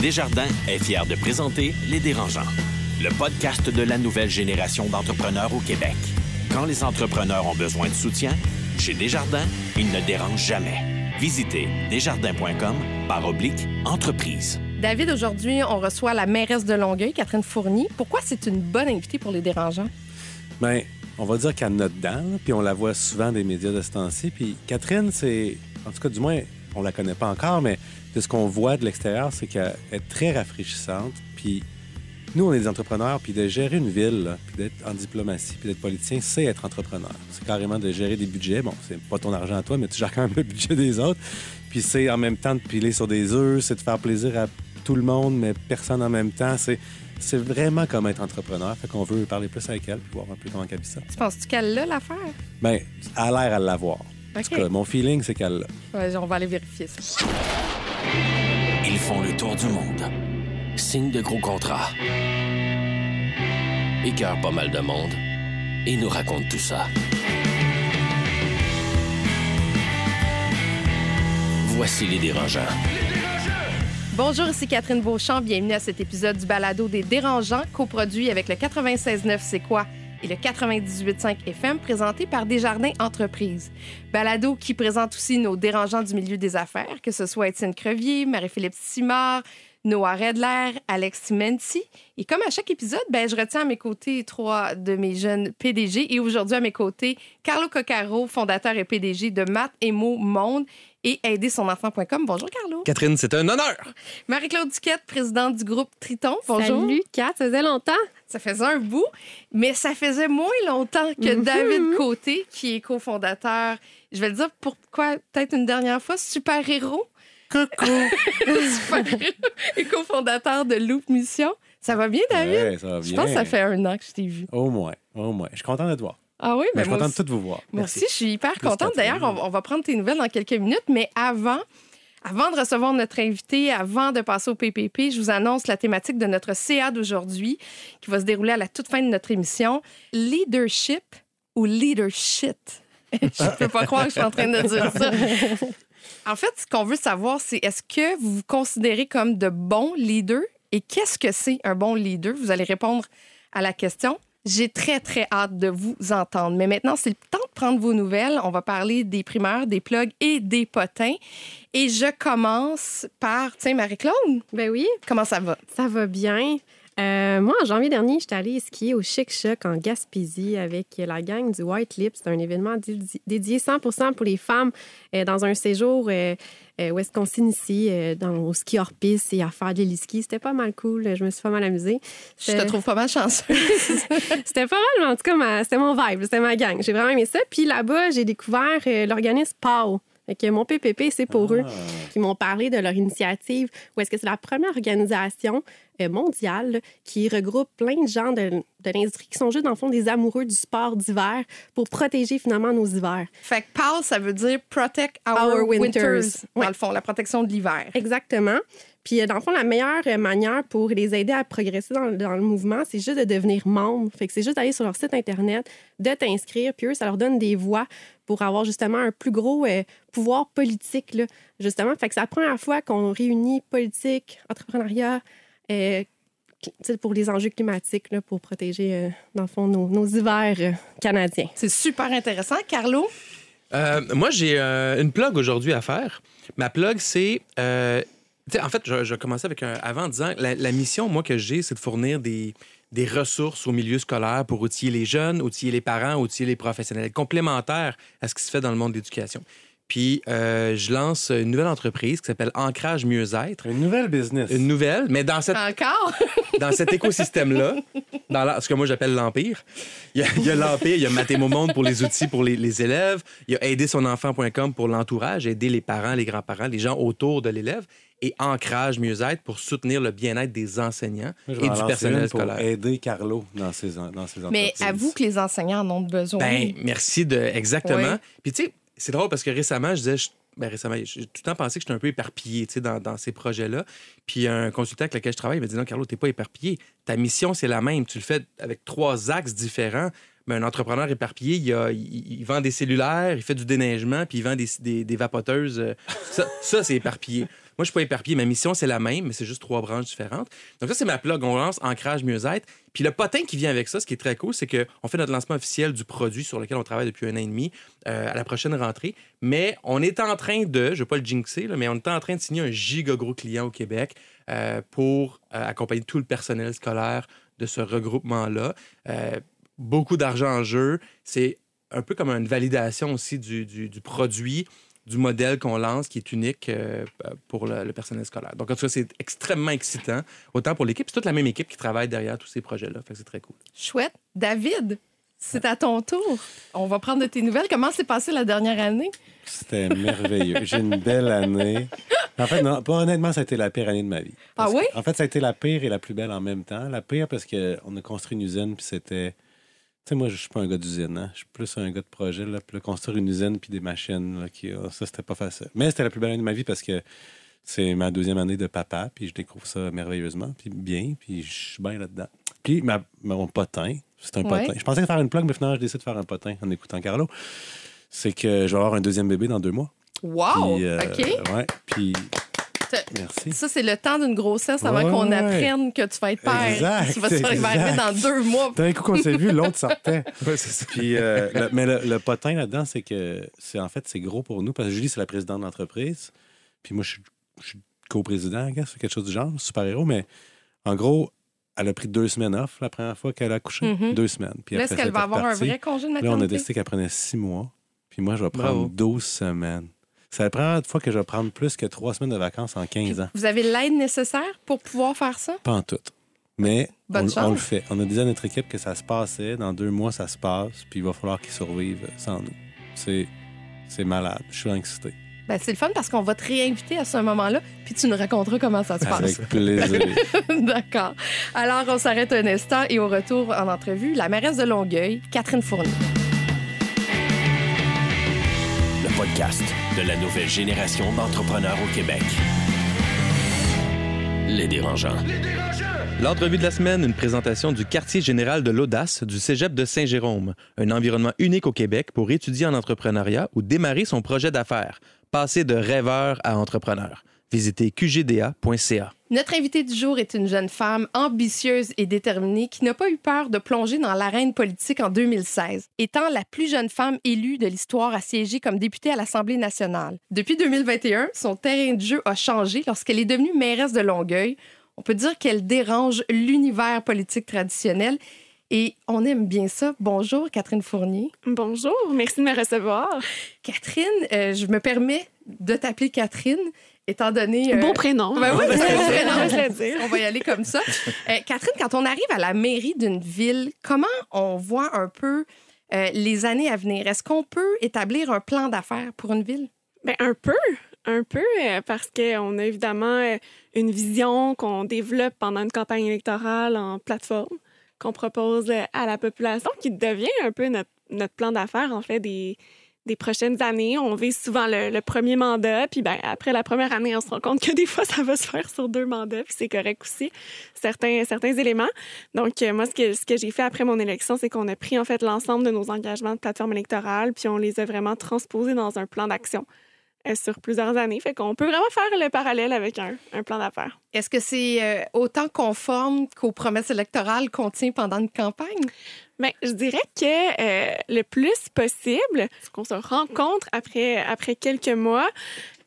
Desjardins est fier de présenter Les Dérangeants, le podcast de la nouvelle génération d'entrepreneurs au Québec. Quand les entrepreneurs ont besoin de soutien, chez Desjardins, ils ne dérangent jamais. Visitez desjardins.com par oblique entreprise. David, aujourd'hui, on reçoit la mairesse de Longueuil, Catherine Fournier. Pourquoi c'est une bonne invitée pour les dérangeants? Bien, on va dire qu'elle note dedans, là, puis on la voit souvent des médias de ce temps-ci. Puis Catherine, c'est. En tout cas, du moins, on la connaît pas encore, mais de ce qu'on voit de l'extérieur, c'est qu'elle est très rafraîchissante. Puis nous, on est des entrepreneurs, puis de gérer une ville, là, puis d'être en diplomatie, puis d'être politicien, c'est être entrepreneur. C'est carrément de gérer des budgets. Bon, c'est pas ton argent à toi, mais tu gères quand même le budget des autres. Puis c'est en même temps de piler sur des œufs, c'est de faire plaisir à tout le monde, mais personne en même temps. C'est, c'est vraiment comme être entrepreneur. Fait qu'on veut parler plus avec elle, puis voir un peu comment elle vit ça. Tu penses-tu qu'elle l'a, l'affaire? Bien, elle a l'air à l'avoir. En tout OK. cas, mon feeling, c'est qu'elle l'a. Ouais, on va aller vérifier ça. Ils font le tour du monde. Signent de gros contrats. Écœurent pas mal de monde. Et nous racontent tout ça. Voici les dérangeants. Bonjour, ici Catherine Beauchamp. Bienvenue à cet épisode du balado des dérangeants, coproduit avec le 96.9 C'est quoi? Et le 98.5 FM, présenté par Desjardins Entreprises. Balado qui présente aussi nos dérangeants du milieu des affaires, que ce soit Étienne Crevier, Marie-Philippe Simard, Noah Redler, Alex Simenti. Et comme à chaque épisode, ben, je retiens à mes côtés trois de mes jeunes PDG. Et aujourd'hui, à mes côtés, Carlo Coccaro, fondateur et PDG de Math et Mots Monde et aidersonenfant.com. Bonjour, Carlo. Catherine, c'est un honneur. Marie-Claude Duquette, présidente du groupe Triton. Bonjour. Salut, Kat, ça faisait longtemps. Ça faisait un bout, mais ça faisait moins longtemps que Mhm. David Côté, qui est cofondateur, je vais le dire pourquoi, peut-être une dernière fois, super-héros. Coucou! super-héros et cofondateur de Loop Mission. Ça va bien, David? Ouais, ça va je bien. pense que ça fait un an que je t'ai vu. Au moins, au moins. Je suis content de te voir. Ah oui, Mais mais je suis moi content aussi. de tout vous voir. Moi Merci. aussi, je suis hyper Merci, contente. D'ailleurs, on, on va prendre tes nouvelles dans quelques minutes, mais avant, avant de recevoir notre invité, avant de passer au PPP, je vous annonce la thématique de notre CA d'aujourd'hui qui va se dérouler à la toute fin de notre émission. Leadership ou leadership? je ne peux pas croire que je suis en train de dire ça. En fait, ce qu'on veut savoir, c'est est-ce que vous vous considérez comme de bons leaders et qu'est-ce que c'est un bon leader? Vous allez répondre à la question. J'ai très, très hâte de vous entendre. Mais maintenant, c'est le temps de prendre vos nouvelles. On va parler des primeurs, des plugs et des potins. Et je commence par, tiens, Marie-Claude, Ben oui, comment ça va? ça va bien. Euh, moi, en janvier dernier, j'étais allée skier au Chic Choc en Gaspésie avec la gang du White Lip. C'est un événement dédi- dédié 100% pour les femmes euh, dans un séjour euh, euh, où est-ce qu'on s'initie au ski hors piste et à faire de l'e-ski. C'était pas mal cool. Je me suis pas mal amusée. Je te trouve pas mal chanceuse. C'était pas mal, mais en tout cas, ma- c'était mon vibe, c'était ma gang. J'ai vraiment aimé ça. Puis là-bas, j'ai découvert l'organisme PAO. Fait que mon PPP, c'est pour eux. Qui m'ont parlé de leur initiative, où est-ce que c'est la première organisation euh, mondiale là, qui regroupe plein de gens de, de l'industrie qui sont juste, dans le fond, des amoureux du sport d'hiver pour protéger finalement nos hivers. fait que PAL, ça veut dire Protect Our, Our Winters. Winters. Dans Ouais. le fond, la protection de l'hiver. Exactement. Puis, euh, dans le fond, la meilleure euh, manière pour les aider à progresser dans, le- dans le mouvement, c'est juste de devenir membre. Fait que c'est juste d'aller sur leur site Internet, de t'inscrire, puis eux, ça leur donne des voix pour avoir justement un plus gros euh, pouvoir politique, là, justement. Fait que c'est la première fois qu'on réunit politique, entrepreneuriat, euh, pour les enjeux climatiques, là, pour protéger, euh, dans le fond, nos, nos hivers euh, canadiens. C'est super intéressant. Carlo, Euh, moi, j'ai euh, une plug aujourd'hui à faire. Ma plug, c'est. En fait, je, je commençais avec un. Avant en disant la, la mission, moi, que j'ai, c'est de fournir des, des ressources au milieu scolaire pour outiller les jeunes, outiller les parents, outiller les professionnels, complémentaires à ce qui se fait dans le monde de l'éducation. Puis, euh, je lance une nouvelle entreprise qui s'appelle Ancrage Mieux-être. Une nouvelle business. Une nouvelle, mais dans cette encore? dans cet écosystème-là, dans la- ce que moi j'appelle l'Empire, il y a- a l'Empire, il y a Mathémo Monde pour les outils pour les, les élèves, il y a aidersonenfant.com pour l'entourage, aider les parents, les grands-parents, les gens autour de l'élève, et Ancrage Mieux-être pour soutenir le bien-être des enseignants je et vais du personnel une pour scolaire. aider Carlo dans ses, dans ses Mais avoue que les enseignants en ont besoin. Ben, merci de. Exactement. Puis, tu sais, c'est drôle parce que récemment, je disais. ben, récemment, j'ai tout le temps pensé que j'étais un peu éparpillé dans, dans ces projets-là. Puis un consultant avec lequel je travaille il m'a dit Non, Carlo, t'es pas éparpillé. Ta mission, c'est la même. Tu le fais avec trois axes différents. Mais un entrepreneur éparpillé, il, a- il- vend des cellulaires, il fait du déneigement, puis il vend des, des- des vapoteuses. euh, Ça, ça, c'est éparpillé. Moi, je suis pas éparpillé. Ma mission, c'est la même, mais c'est juste trois branches différentes. Donc, ça, c'est ma plug. On lance Ancrage Mieux-être. Puis le potin qui vient avec ça, ce qui est très cool, c'est qu'on fait notre lancement officiel du produit sur lequel on travaille depuis un an et demi euh, à la prochaine rentrée. Mais on est en train de, je ne vais pas le jinxer, mais on est en train de signer un giga gros client au Québec euh, pour euh, accompagner tout le personnel scolaire de ce regroupement-là. Beaucoup d'argent en jeu. C'est un peu comme une validation aussi du produit, du modèle qu'on lance qui est unique euh, pour le, le personnel scolaire. Donc, en tout cas, c'est extrêmement excitant, autant pour l'équipe. C'est toute la même équipe qui travaille derrière tous ces projets-là. Fait que c'est très cool. Chouette. David, c'est à ton tour. On va prendre de tes nouvelles. Comment s'est passée la dernière année? C'était merveilleux. J'ai une belle année. En fait, non, pas honnêtement, ça a été la pire année de ma vie. Parce Ah oui? que- En fait, ça a été la pire et la plus belle en même temps. La pire parce qu'on a construit une usine, puis c'était. Sais, moi, je suis pas un gars d'usine. Hein? Je suis plus un gars de projet. Là. Puis là, construire une usine, puis des machines, là, qui, ah, ça, c'était pas facile. Mais c'était la plus belle année de ma vie parce que c'est ma deuxième année de papa, puis je découvre ça merveilleusement, puis bien, puis je suis bien là-dedans. Puis ma, mon potin, c'est un Ouais. potin. Je pensais faire une plug, mais finalement, je décide de faire un potin en écoutant Carlo. C'est que je vais avoir un deuxième bébé dans deux mois. Wow! Puis, euh, OK. Ouais, puis merci. Ça, c'est le temps d'une grossesse avant Ouais, qu'on ouais. apprenne que tu vas être père. Exact, tu vas se arriver dans deux mois. D'un coup qu'on s'est vu, l'autre sortait. Ouais, c'est ça. Puis, euh, le- mais le, le potin là-dedans, c'est que c'est en fait c'est gros pour nous parce que Julie c'est la présidente de l'entreprise. Puis moi je suis, co-président, quelque chose du genre, super héros. Mais en gros, elle a pris deux semaines off la première fois qu'elle a accouché, Mhm. deux semaines. Puis est-ce qu'elle va avoir un vrai congé de Là, on a maternité? décidé qu'elle prenait six mois. Puis moi, je vais prendre Bravo. 12 semaines. C'est la première fois que je vais prendre plus que trois semaines de vacances en 15 ans. Vous avez l'aide nécessaire pour pouvoir faire ça? Pas en tout. Mais Bonne on, le fait. On a dit à notre équipe que ça se passait. Dans deux mois, ça se passe. Puis il va falloir qu'ils survivent sans nous. C'est, c'est malade. Je suis excité. Ben, c'est le fun parce qu'on va te réinviter à ce moment-là, puis tu nous raconteras comment ça se passe. Avec plaisir. D'accord. Alors, on s'arrête un instant et au retour en entrevue, la mairesse de Longueuil, Catherine Fournier. Podcast de la nouvelle génération d'entrepreneurs au Québec. Les dérangeants. L'entrevue de la semaine, une présentation du quartier général de l'audace du Cégep de Saint-Jérôme, un environnement unique au Québec pour étudier en entrepreneuriat ou démarrer son projet d'affaires, passer de rêveur à entrepreneur. Visitez qgda.ca. Notre invitée du jour est une jeune femme ambitieuse et déterminée qui n'a pas eu peur de plonger dans l'arène politique en 2016, étant la plus jeune femme élue de l'histoire à siéger comme députée à l'Assemblée nationale. Depuis 2021, son terrain de jeu a changé lorsqu'elle est devenue mairesse de Longueuil. On peut dire qu'elle dérange l'univers politique traditionnel et on aime bien ça. Bonjour, Catherine Fournier. Bonjour, merci de me recevoir. Catherine, euh, je me permets de t'appeler Catherine, étant donné... euh, Beau prénom. Ben oui, le dire, prénom. on va se le dire. On va y aller comme ça. Euh, Catherine, quand on arrive à la mairie d'une ville, comment on voit un peu euh, les années à venir? Est-ce qu'on peut établir un plan d'affaires pour une ville? Ben, un peu, un peu, parce qu'on a évidemment une vision qu'on développe pendant une campagne électorale en plateforme, qu'on propose à la population, qui devient un peu notre, notre plan d'affaires, en fait, des, des prochaines années. On vise souvent le, le premier mandat, puis ben, après la première année, on se rend compte que des fois, ça va se faire sur deux mandats, puis c'est correct aussi, certains, certains éléments. Donc, euh, moi, ce que, ce que j'ai fait après mon élection, c'est qu'on a pris, en fait, l'ensemble de nos engagements de plateforme électorale, puis on les a vraiment transposés dans un plan d'action sur plusieurs années. Fait qu'on peut vraiment faire le parallèle avec un, un plan d'affaires. Est-ce que c'est euh, autant conforme qu'aux promesses électorales qu'on tient pendant une campagne? Bien, je dirais que euh, le plus possible, ce qu'on se rend compte après, après quelques mois,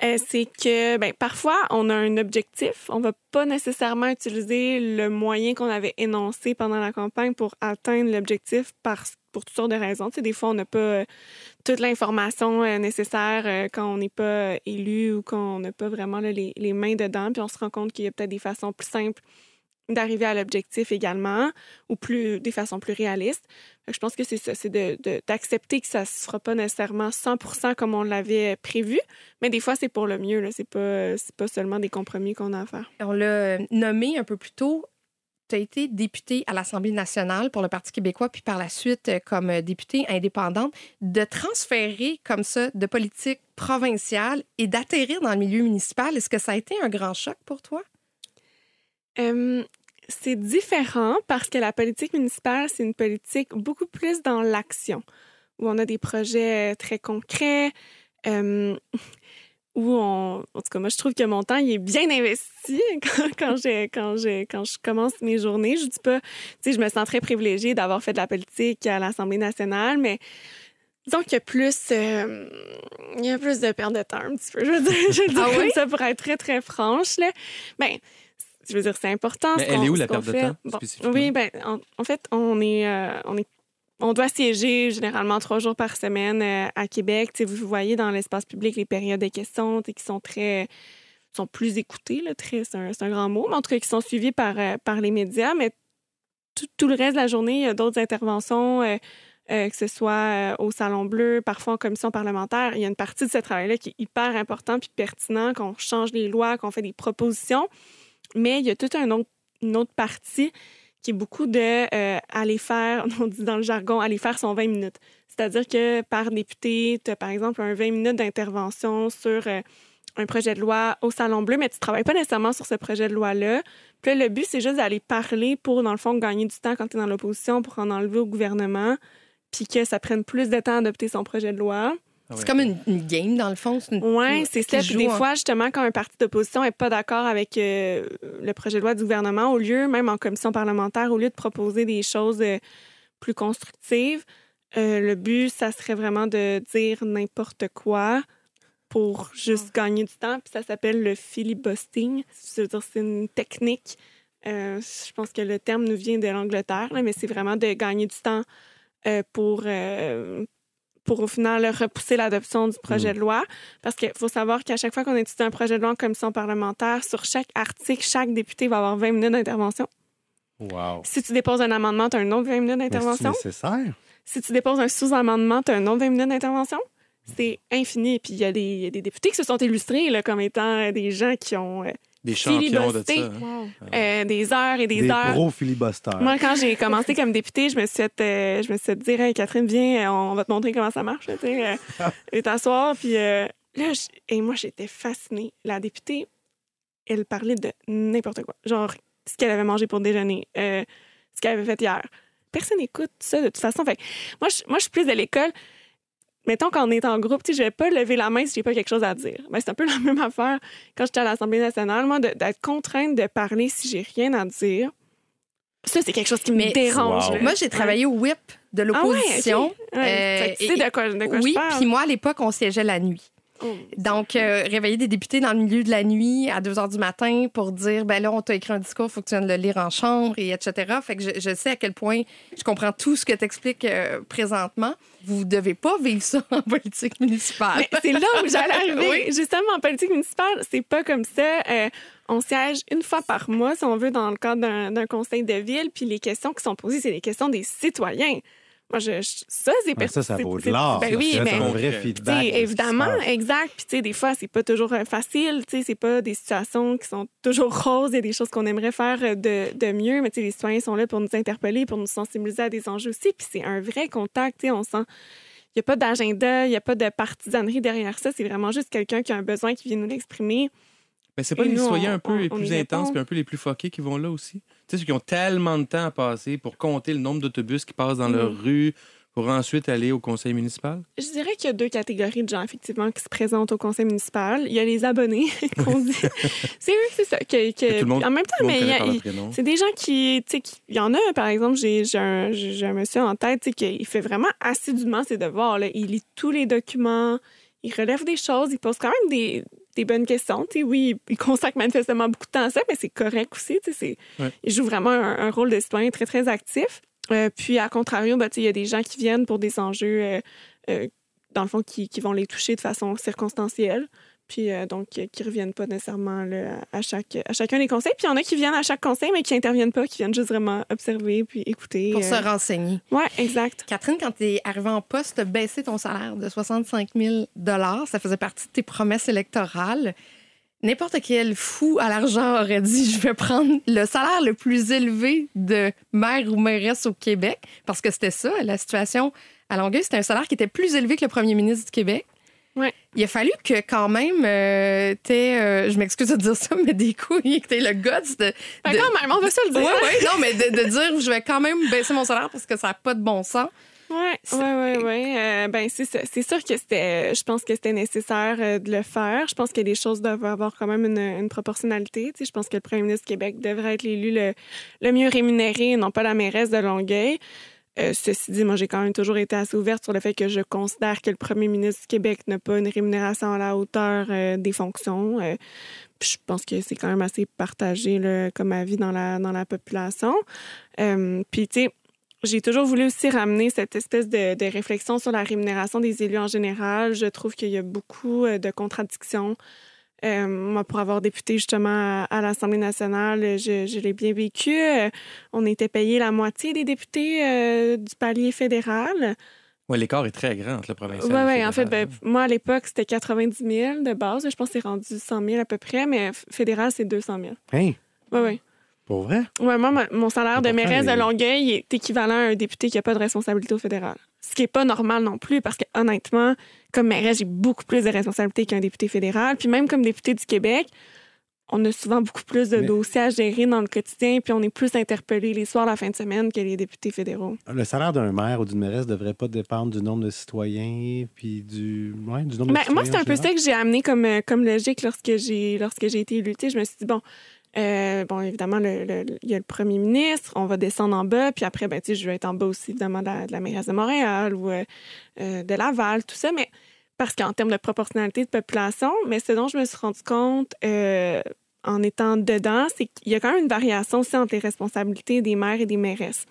euh, c'est que ben, parfois, on a un objectif. On va pas nécessairement utiliser le moyen qu'on avait énoncé pendant la campagne pour atteindre l'objectif par, pour toutes sortes de raisons. Tu des fois, on n'a pas euh, toute l'information euh, nécessaire euh, quand on n'est pas élu ou quand on n'a pas vraiment les, les mains dedans. Puis on se rend compte qu'il y a peut-être des façons plus simples d'arriver à l'objectif également ou plus des façons plus réalistes. Je pense que c'est ça, c'est de- de- d'accepter que ça se fera pas nécessairement 100% comme on l'avait prévu, mais des fois c'est pour le mieux là, c'est pas pas seulement des compromis qu'on a à faire. On l'a nommé un peu plus tôt. Tu as été députée à l'Assemblée nationale pour le Parti québécois, puis par la suite euh, comme euh, députée indépendante. De transférer comme ça de politique provinciale et d'atterrir dans le milieu municipal, est-ce que ça a été un grand choc pour toi? C'est différent parce que la politique municipale, c'est une politique beaucoup plus dans l'action, où on a des projets euh, très concrets. Où on, en tout cas, moi, je trouve que mon temps, il est bien investi quand, quand, j'ai- quand, j'ai- quand je commence mes journées. Je dis pas, tu sais, je me sens très privilégiée d'avoir fait de la politique à l'Assemblée nationale, mais disons qu'il y a plus, euh, il y a plus de perte de temps, un petit peu. Je veux dire, je veux dire Ah comme oui? ça pour être très, très franche, là. Ben, je veux dire, c'est important. Mais ce elle est où, la perte de temps, Bon? Oui, ben, en, en fait, on est, euh, on est on doit siéger généralement trois jours par semaine euh, à Québec. Vous voyez dans l'espace public les périodes de questions qui sont très sont plus écoutées, c'est un, grand mot, mais en tout cas qui sont suivies par, euh, par les médias. Mais tout, le reste de la journée, il y a d'autres interventions, euh, que ce soit au Salon Bleu, parfois en commission parlementaire. Il y a une partie de ce travail-là qui est hyper important puis pertinent, qu'on change les lois, qu'on fait des propositions. Mais il y a toute un autre, une autre partie qui est beaucoup de euh, aller faire, on dit dans le jargon, aller faire son 20 minutes. C'est-à-dire que par député, tu as par exemple un 20 minutes d'intervention sur euh, un projet de loi au Salon Bleu, mais tu ne travailles pas nécessairement sur ce projet de loi-là. Puis là, le but, c'est juste d'aller parler pour, dans le fond, gagner du temps quand tu es dans l'opposition pour en enlever au gouvernement, puis que ça prenne plus de temps à adopter son projet de loi. C'est comme une, une game, dans le fond. C'est une- Oui, c'est ça. Puis des en- fois, justement, quand un parti d'opposition n'est pas d'accord avec euh, le projet de loi du gouvernement, au lieu, même en commission parlementaire, au lieu de proposer des choses euh, plus constructives, euh, le but, ça serait vraiment de dire n'importe quoi pour juste gagner du temps. Puis ça s'appelle le filibustering. C'est-à-dire, c'est une technique. euh, je pense que le terme nous vient de l'Angleterre, mais c'est vraiment de gagner du temps euh, pour, euh, pour au final repousser l'adoption du projet de loi. Parce qu'il faut savoir qu'à chaque fois qu'on étudie un projet de loi en commission parlementaire, sur chaque article, chaque député va avoir 20 minutes d'intervention. Wow. Si tu déposes un amendement, tu as un autre 20 minutes Mais c'est d'intervention. nécessaire. Si tu déposes un sous-amendement, tu as un autre 20 minutes d'intervention. C'est infini. Puis il y, a des- il y a des députés qui se sont illustrés là, comme étant euh, des gens qui ont euh, Des champions de ça. hein. euh, des heures et des, Des heures. gros filibusters. Moi, quand j'ai commencé comme députée, je me suis fait, euh, je me suis fait dire, Hey, Catherine, viens, euh, on va te montrer comment ça marche. Tu sais, euh, et t'asseoir. Puis euh, là, je- et moi, j'étais fascinée. La députée, elle parlait de n'importe quoi. Genre, ce qu'elle avait mangé pour déjeuner, euh, ce qu'elle avait fait hier. Personne n'écoute ça de toute façon. Fait que moi, je, moi, je suis plus de l'école. Mettons qu'on est en groupe, tu sais, je vais pas lever la main si j'ai pas quelque chose à dire. Ben, c'est un peu la même affaire quand j'étais à l'Assemblée nationale. Moi, d'être contrainte de parler si j'ai rien à dire, ça, c'est quelque chose qui me dérange. Wow. Moi, j'ai travaillé au whip de Ah ouais, l'opposition. Ouais. Tu sais Euh, de quoi, de quoi oui, je parle. puis moi, à l'époque, on siégeait la nuit. Oh. Donc, euh, réveiller des députés dans le milieu de la nuit à 2 h du matin pour dire, ben là, on t'a écrit un discours, faut que tu viennes le lire en chambre, et etc. Fait que je, je sais à quel point je comprends tout ce que tu expliques présentement. Vous devez pas vivre ça en politique municipale. C'est là où j'allais arriver. Oui. Justement, en politique municipale, c'est pas comme ça. Euh, on siège une fois par mois, si on veut, dans le cadre d'un conseil de ville. Puis les questions qui sont posées, c'est les questions des citoyens. Moi, je, je- ça, c'est Ben, ça, ça vaut de l'or. Ben ça. oui, C'est mais un vrai feedback. évidemment, exact. Puis, tu sais, des fois, c'est pas toujours euh, facile. Tu sais, c'est pas des situations qui sont toujours roses. Il y a des choses qu'on aimerait faire euh, de, de mieux. Mais, tu sais, les citoyens sont là pour nous interpeller, pour nous sensibiliser à des enjeux aussi. Puis, c'est un vrai contact. Tu sais, on sent. Il n'y a pas d'agenda, il n'y a pas de partisanerie derrière ça. C'est vraiment juste quelqu'un qui a un besoin qui vient nous l'exprimer. Mais c'est pas Et les nous, citoyens on- un peu on- les on plus intenses puis un peu les plus fuckés qui vont là aussi? Sais, ceux qui ont tellement de temps à passer pour compter le nombre d'autobus qui passent dans leur Mm. rue pour ensuite aller au conseil municipal? Je dirais qu'il y a deux catégories de gens, effectivement, qui se présentent au conseil municipal. Il y a les abonnés, qu'on dit. c'est eux, c'est ça. Que, que- tout le monde- en même temps, Tout mais. C'est des gens qui, tu sais, il y en a, par exemple, j'ai un, un monsieur en tête, tu sais, qui fait vraiment assidûment ses devoirs. Là. Il lit tous les documents, il relève des choses, il pose quand même des, des bonnes questions. Tu sais, oui, il consacre manifestement beaucoup de temps à ça, mais c'est correct aussi. c'est- Ouais. Il joue vraiment un, un rôle de citoyen très, très actif. Euh, puis, à contrario, ben, il y a des gens qui viennent pour des enjeux, euh, euh, dans le fond, qui, qui vont les toucher de façon circonstancielle. Puis, euh, donc, euh, qui reviennent pas nécessairement là, à, chaque, à chacun des conseils. Puis, il y en a qui viennent à chaque conseil, mais qui interviennent pas, qui viennent juste vraiment observer puis écouter. Pour euh. se renseigner. Ouais, exact. Catherine, quand tu es arrivée en poste, tu as baissé ton salaire de 65 000 Ça faisait partie de tes promesses électorales. N'importe quel fou à l'argent aurait dit je vais prendre le salaire le plus élevé de maire ou mairesse au Québec, parce que c'était ça, la situation à Longueuil. C'était un salaire qui était plus élevé que le premier ministre du Québec. Ouais. Il a fallu que, quand même, euh, t'aies, euh, je m'excuse de dire ça, mais des couilles, que t'aies le guts de. Fait de- quand même, on va se le dire. ouais, non, mais de, de dire je vais quand même baisser mon salaire parce que ça n'a pas de bon sens. Ouais, ouais, ouais, ouais. Euh, ben c'est ça. C'est sûr que c'était. Je pense que c'était nécessaire de le faire. Je pense que les choses doivent avoir quand même une, une proportionnalité. Tu sais, je pense que le premier ministre du Québec devrait être l'élu le, le mieux rémunéré, et non pas la mairesse de Longueuil. Euh, ceci dit, moi, j'ai quand même toujours été assez ouverte sur le fait que je considère que le premier ministre du Québec n'a pas une rémunération à la hauteur euh, des fonctions. Euh, je pense que c'est quand même assez partagé comme avis dans la, dans la population. Euh, puis, tu sais, j'ai toujours voulu aussi ramener cette espèce de, de réflexion sur la rémunération des élus en général. Je trouve qu'il y a beaucoup de contradictions. Euh, moi, pour avoir député justement à, à l'Assemblée nationale, je, je l'ai bien vécu. Euh, on était payé la moitié des députés euh, du palier fédéral. Ouais, l'écart est très grand entre le provincial. Oui, et le oui. En fait, ben, moi, à l'époque, c'était 90 000 de base. Je pense que c'est rendu 100 000 à peu près, mais fédéral, c'est 200 000. Hein? Oui, oui. Pour vrai? Ouais, moi, ma- mon salaire de mairesse de Longueuil est équivalent à un député qui n'a pas de responsabilité au fédéral. Ce qui n'est pas normal non plus, parce que honnêtement, comme mairesse, j'ai beaucoup plus de responsabilités qu'un député fédéral. Puis même comme député du Québec, on a souvent beaucoup plus de Mais- dossiers à gérer dans le quotidien, puis on est plus interpellé les soirs, la fin de semaine que les députés fédéraux. Le salaire d'un maire ou d'une mairesse ne devrait pas dépendre du nombre de citoyens puis du, ouais, du nombre Ben, de citoyens. moi, c'est un peu ça que j'ai amené comme, euh, comme logique lorsque j'ai lorsque j'ai été élue. Je me suis dit, bon, euh, bon évidemment, il y a le premier ministre, on va descendre en bas, puis après, ben, je vais être en bas aussi, évidemment, de la, mairesse de Montréal ou euh, euh, de Laval, tout ça, mais parce qu'en termes de proportionnalité de population, mais ce dont je me suis rendu compte en étant dedans, c'est qu'il y a quand même une variation aussi entre les responsabilités des maires et des mairesses.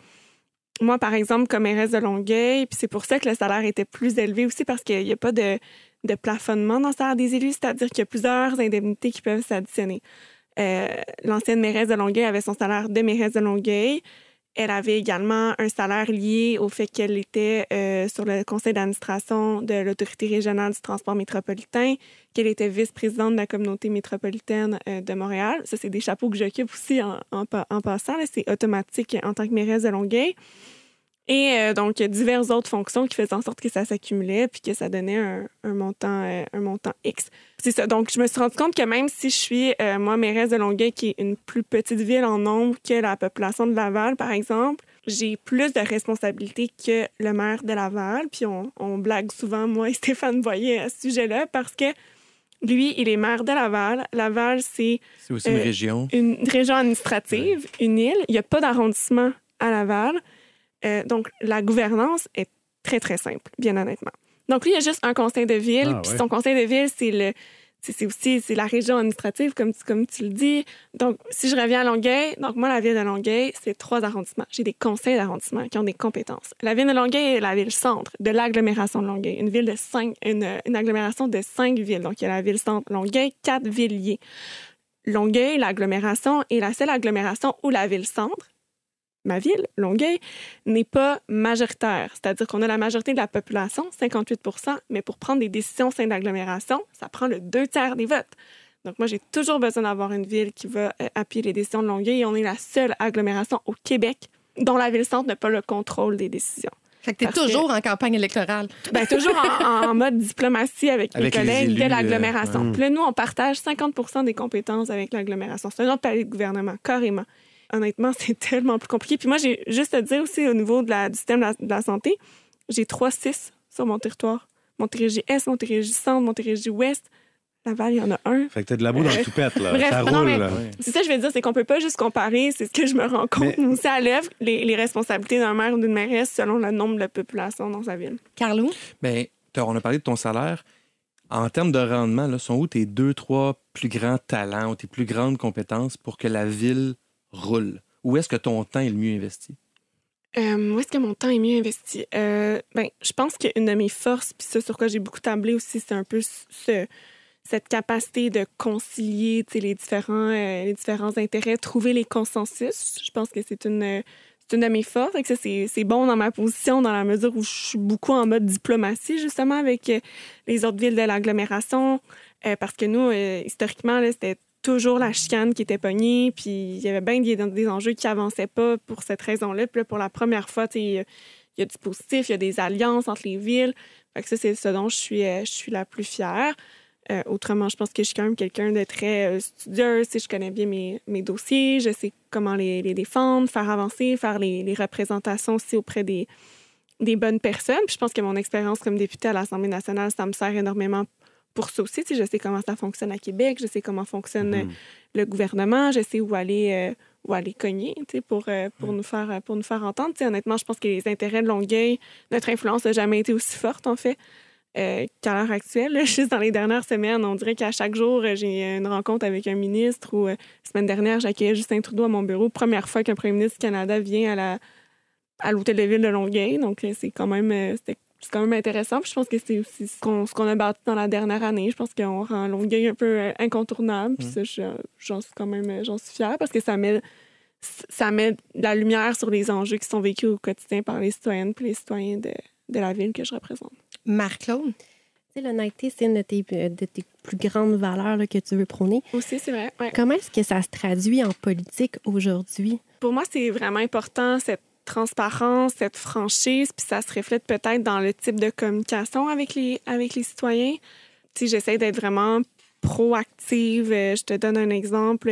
Moi, par exemple, comme mairesse de Longueuil, puis c'est pour ça que le salaire était plus élevé aussi parce qu'il n'y a pas de, de plafonnement dans le salaire des élus, c'est-à-dire qu'il y a plusieurs indemnités qui peuvent s'additionner. Euh, L'ancienne mairesse de Longueuil avait son salaire de mairesse de Longueuil. Elle avait également un salaire lié au fait qu'elle était euh, sur le conseil d'administration de l'Autorité régionale du transport métropolitain, qu'elle était vice-présidente de la communauté métropolitaine euh, de Montréal. Ça, c'est des chapeaux que j'occupe aussi en, en en passant. C'est automatique en tant que mairesse de Longueuil. Et euh, donc, diverses autres fonctions qui faisaient en sorte que ça s'accumulait puis que ça donnait un, un montant, euh, un montant X. C'est ça. Donc, je me suis rendu compte que même si je suis, euh, moi, mairesse de Longueuil, qui est une plus petite ville en nombre que la population de Laval, par exemple, j'ai plus de responsabilités que le maire de Laval. Puis on, on blague souvent, moi et Stéphane Boyer, à ce sujet-là, parce que lui, il est maire de Laval. Laval, c'est C'est aussi une Euh, région. une région administrative, une île. Il n'y a pas d'arrondissement à Laval. Euh, donc, la gouvernance est très, très simple, bien honnêtement. Donc, lui, il y a juste un conseil de ville. Ah, puis ouais. son conseil de ville, c'est le. C'est aussi c'est la région administrative, comme tu, comme tu le dis. Donc, si je reviens à Longueuil, donc moi, la ville de Longueuil, c'est trois arrondissements. J'ai des conseils d'arrondissement qui ont des compétences. La ville de Longueuil est la ville centre de l'agglomération de Longueuil. Une ville de cinq, une, une agglomération de cinq villes. Donc, il y a la ville centre Longueuil, quatre villes liées. Longueuil, l'agglomération, est la seule agglomération où la ville centre, ma ville, Longueuil, n'est pas majoritaire. C'est-à-dire qu'on a la majorité de la population, 58% mais pour prendre des décisions au sein de l'agglomération, ça prend le deux tiers des votes. Donc, moi, j'ai toujours besoin d'avoir une ville qui va euh, appuyer les décisions de Longueuil et on est la seule agglomération au Québec dont la ville-centre n'a pas le contrôle des décisions. Fait que t'es que- toujours en campagne électorale. Ben, toujours en, en mode diplomatie avec, Avec mes les collègues élus, de euh, l'agglomération. ouais. Puis là, nous, on partage 50% des compétences avec l'agglomération. C'est un autre palier de gouvernement, carrément. Honnêtement, c'est tellement plus compliqué. Puis moi, j'ai juste à dire aussi au niveau de la, du système de la, de la santé, j'ai trois CIS sur mon territoire. Montérégie-Est, Montérégie-Centre, Montérégie-Ouest. Laval, il y en a un. Fait que t'as de la boue dans le toupette, là. Bref, ça non, roule, mais- là. C'est ça, que je veux dire, c'est qu'on peut pas juste comparer, c'est ce que je me rends compte, Mais- aussi à l'œuvre, les, les responsabilités d'un maire ou d'une mairesse selon le nombre de population dans sa ville. Carlo? Ben, t'as- on a parlé de ton salaire. En termes de rendement, là, sont où tes deux, trois plus grands talents ou tes plus grandes compétences pour que la ville roule? Où est-ce que ton temps est le mieux investi? Euh, où est-ce que mon temps est mieux investi? Euh, ben, je pense qu'une de mes forces, puis ça sur quoi j'ai beaucoup tablé aussi, c'est un peu ce, cette capacité de concilier les, différents, euh, les différents intérêts, trouver les consensus. Je pense que c'est une, une de mes forces. Et que c'est, bon dans ma position dans la mesure où je suis beaucoup en mode diplomatie, justement, avec les autres villes de l'agglomération. Euh, parce que nous, euh, historiquement, c'était toujours la chicane qui était pognée, puis il y avait bien des, des enjeux qui avançaient pas pour cette raison-là. Puis là, pour la première fois, il y a- du positif, il y a des alliances entre les villes. Fait que ça, c'est ce dont je suis, euh, je suis la plus fière. Euh, autrement, je pense que je suis quand même quelqu'un de très euh, studieuse. Je connais bien mes, mes dossiers, je sais comment les, les défendre, faire avancer, faire les, les représentations aussi auprès des, des bonnes personnes. Puis je pense que mon expérience comme députée à l'Assemblée nationale, ça me sert énormément pour ça aussi. Tu sais, je sais comment ça fonctionne à Québec, je sais comment fonctionne euh, Mhm. le gouvernement, je sais où aller, euh, où aller cogner tu sais, pour, euh, pour, nous faire, euh, pour nous faire entendre. Tu sais, honnêtement, je pense que les intérêts de Longueuil, notre influence n'a jamais été aussi forte, en fait. euh, qu'à l'heure actuelle. là. Juste dans les dernières semaines, on dirait qu'à chaque jour, euh, j'ai une rencontre avec un ministre ou euh, la semaine dernière, j'accueillais Justin Trudeau à mon bureau. Première fois qu'un premier ministre du Canada vient à la à l'hôtel de ville de Longueuil. Donc, euh, c'est quand même, euh, c'était- c'est quand même intéressant. Puis je pense que c'est aussi ce qu'on, ce qu'on a bâti dans la dernière année. Je pense qu'on rend Longueuil un peu euh, incontournable. Puis ça, je- j'en suis quand même euh, j'en suis fière parce que ça met, ça met la lumière sur les enjeux qui sont vécus au quotidien par les citoyennes et les citoyens de, de la ville que je représente. Marc-Claude? Tu sais, l'honnêteté, c'est une de tes, euh, de tes plus grandes valeurs là, que tu veux prôner. Aussi, c'est vrai. ouais. Comment est-ce que ça se traduit en politique aujourd'hui? pour moi, c'est vraiment important, cette transparence, cette franchise, puis ça se reflète peut-être dans le type de communication avec les, avec les citoyens. Tu sais, j'essaie d'être vraiment proactive. Euh, Je te donne un exemple.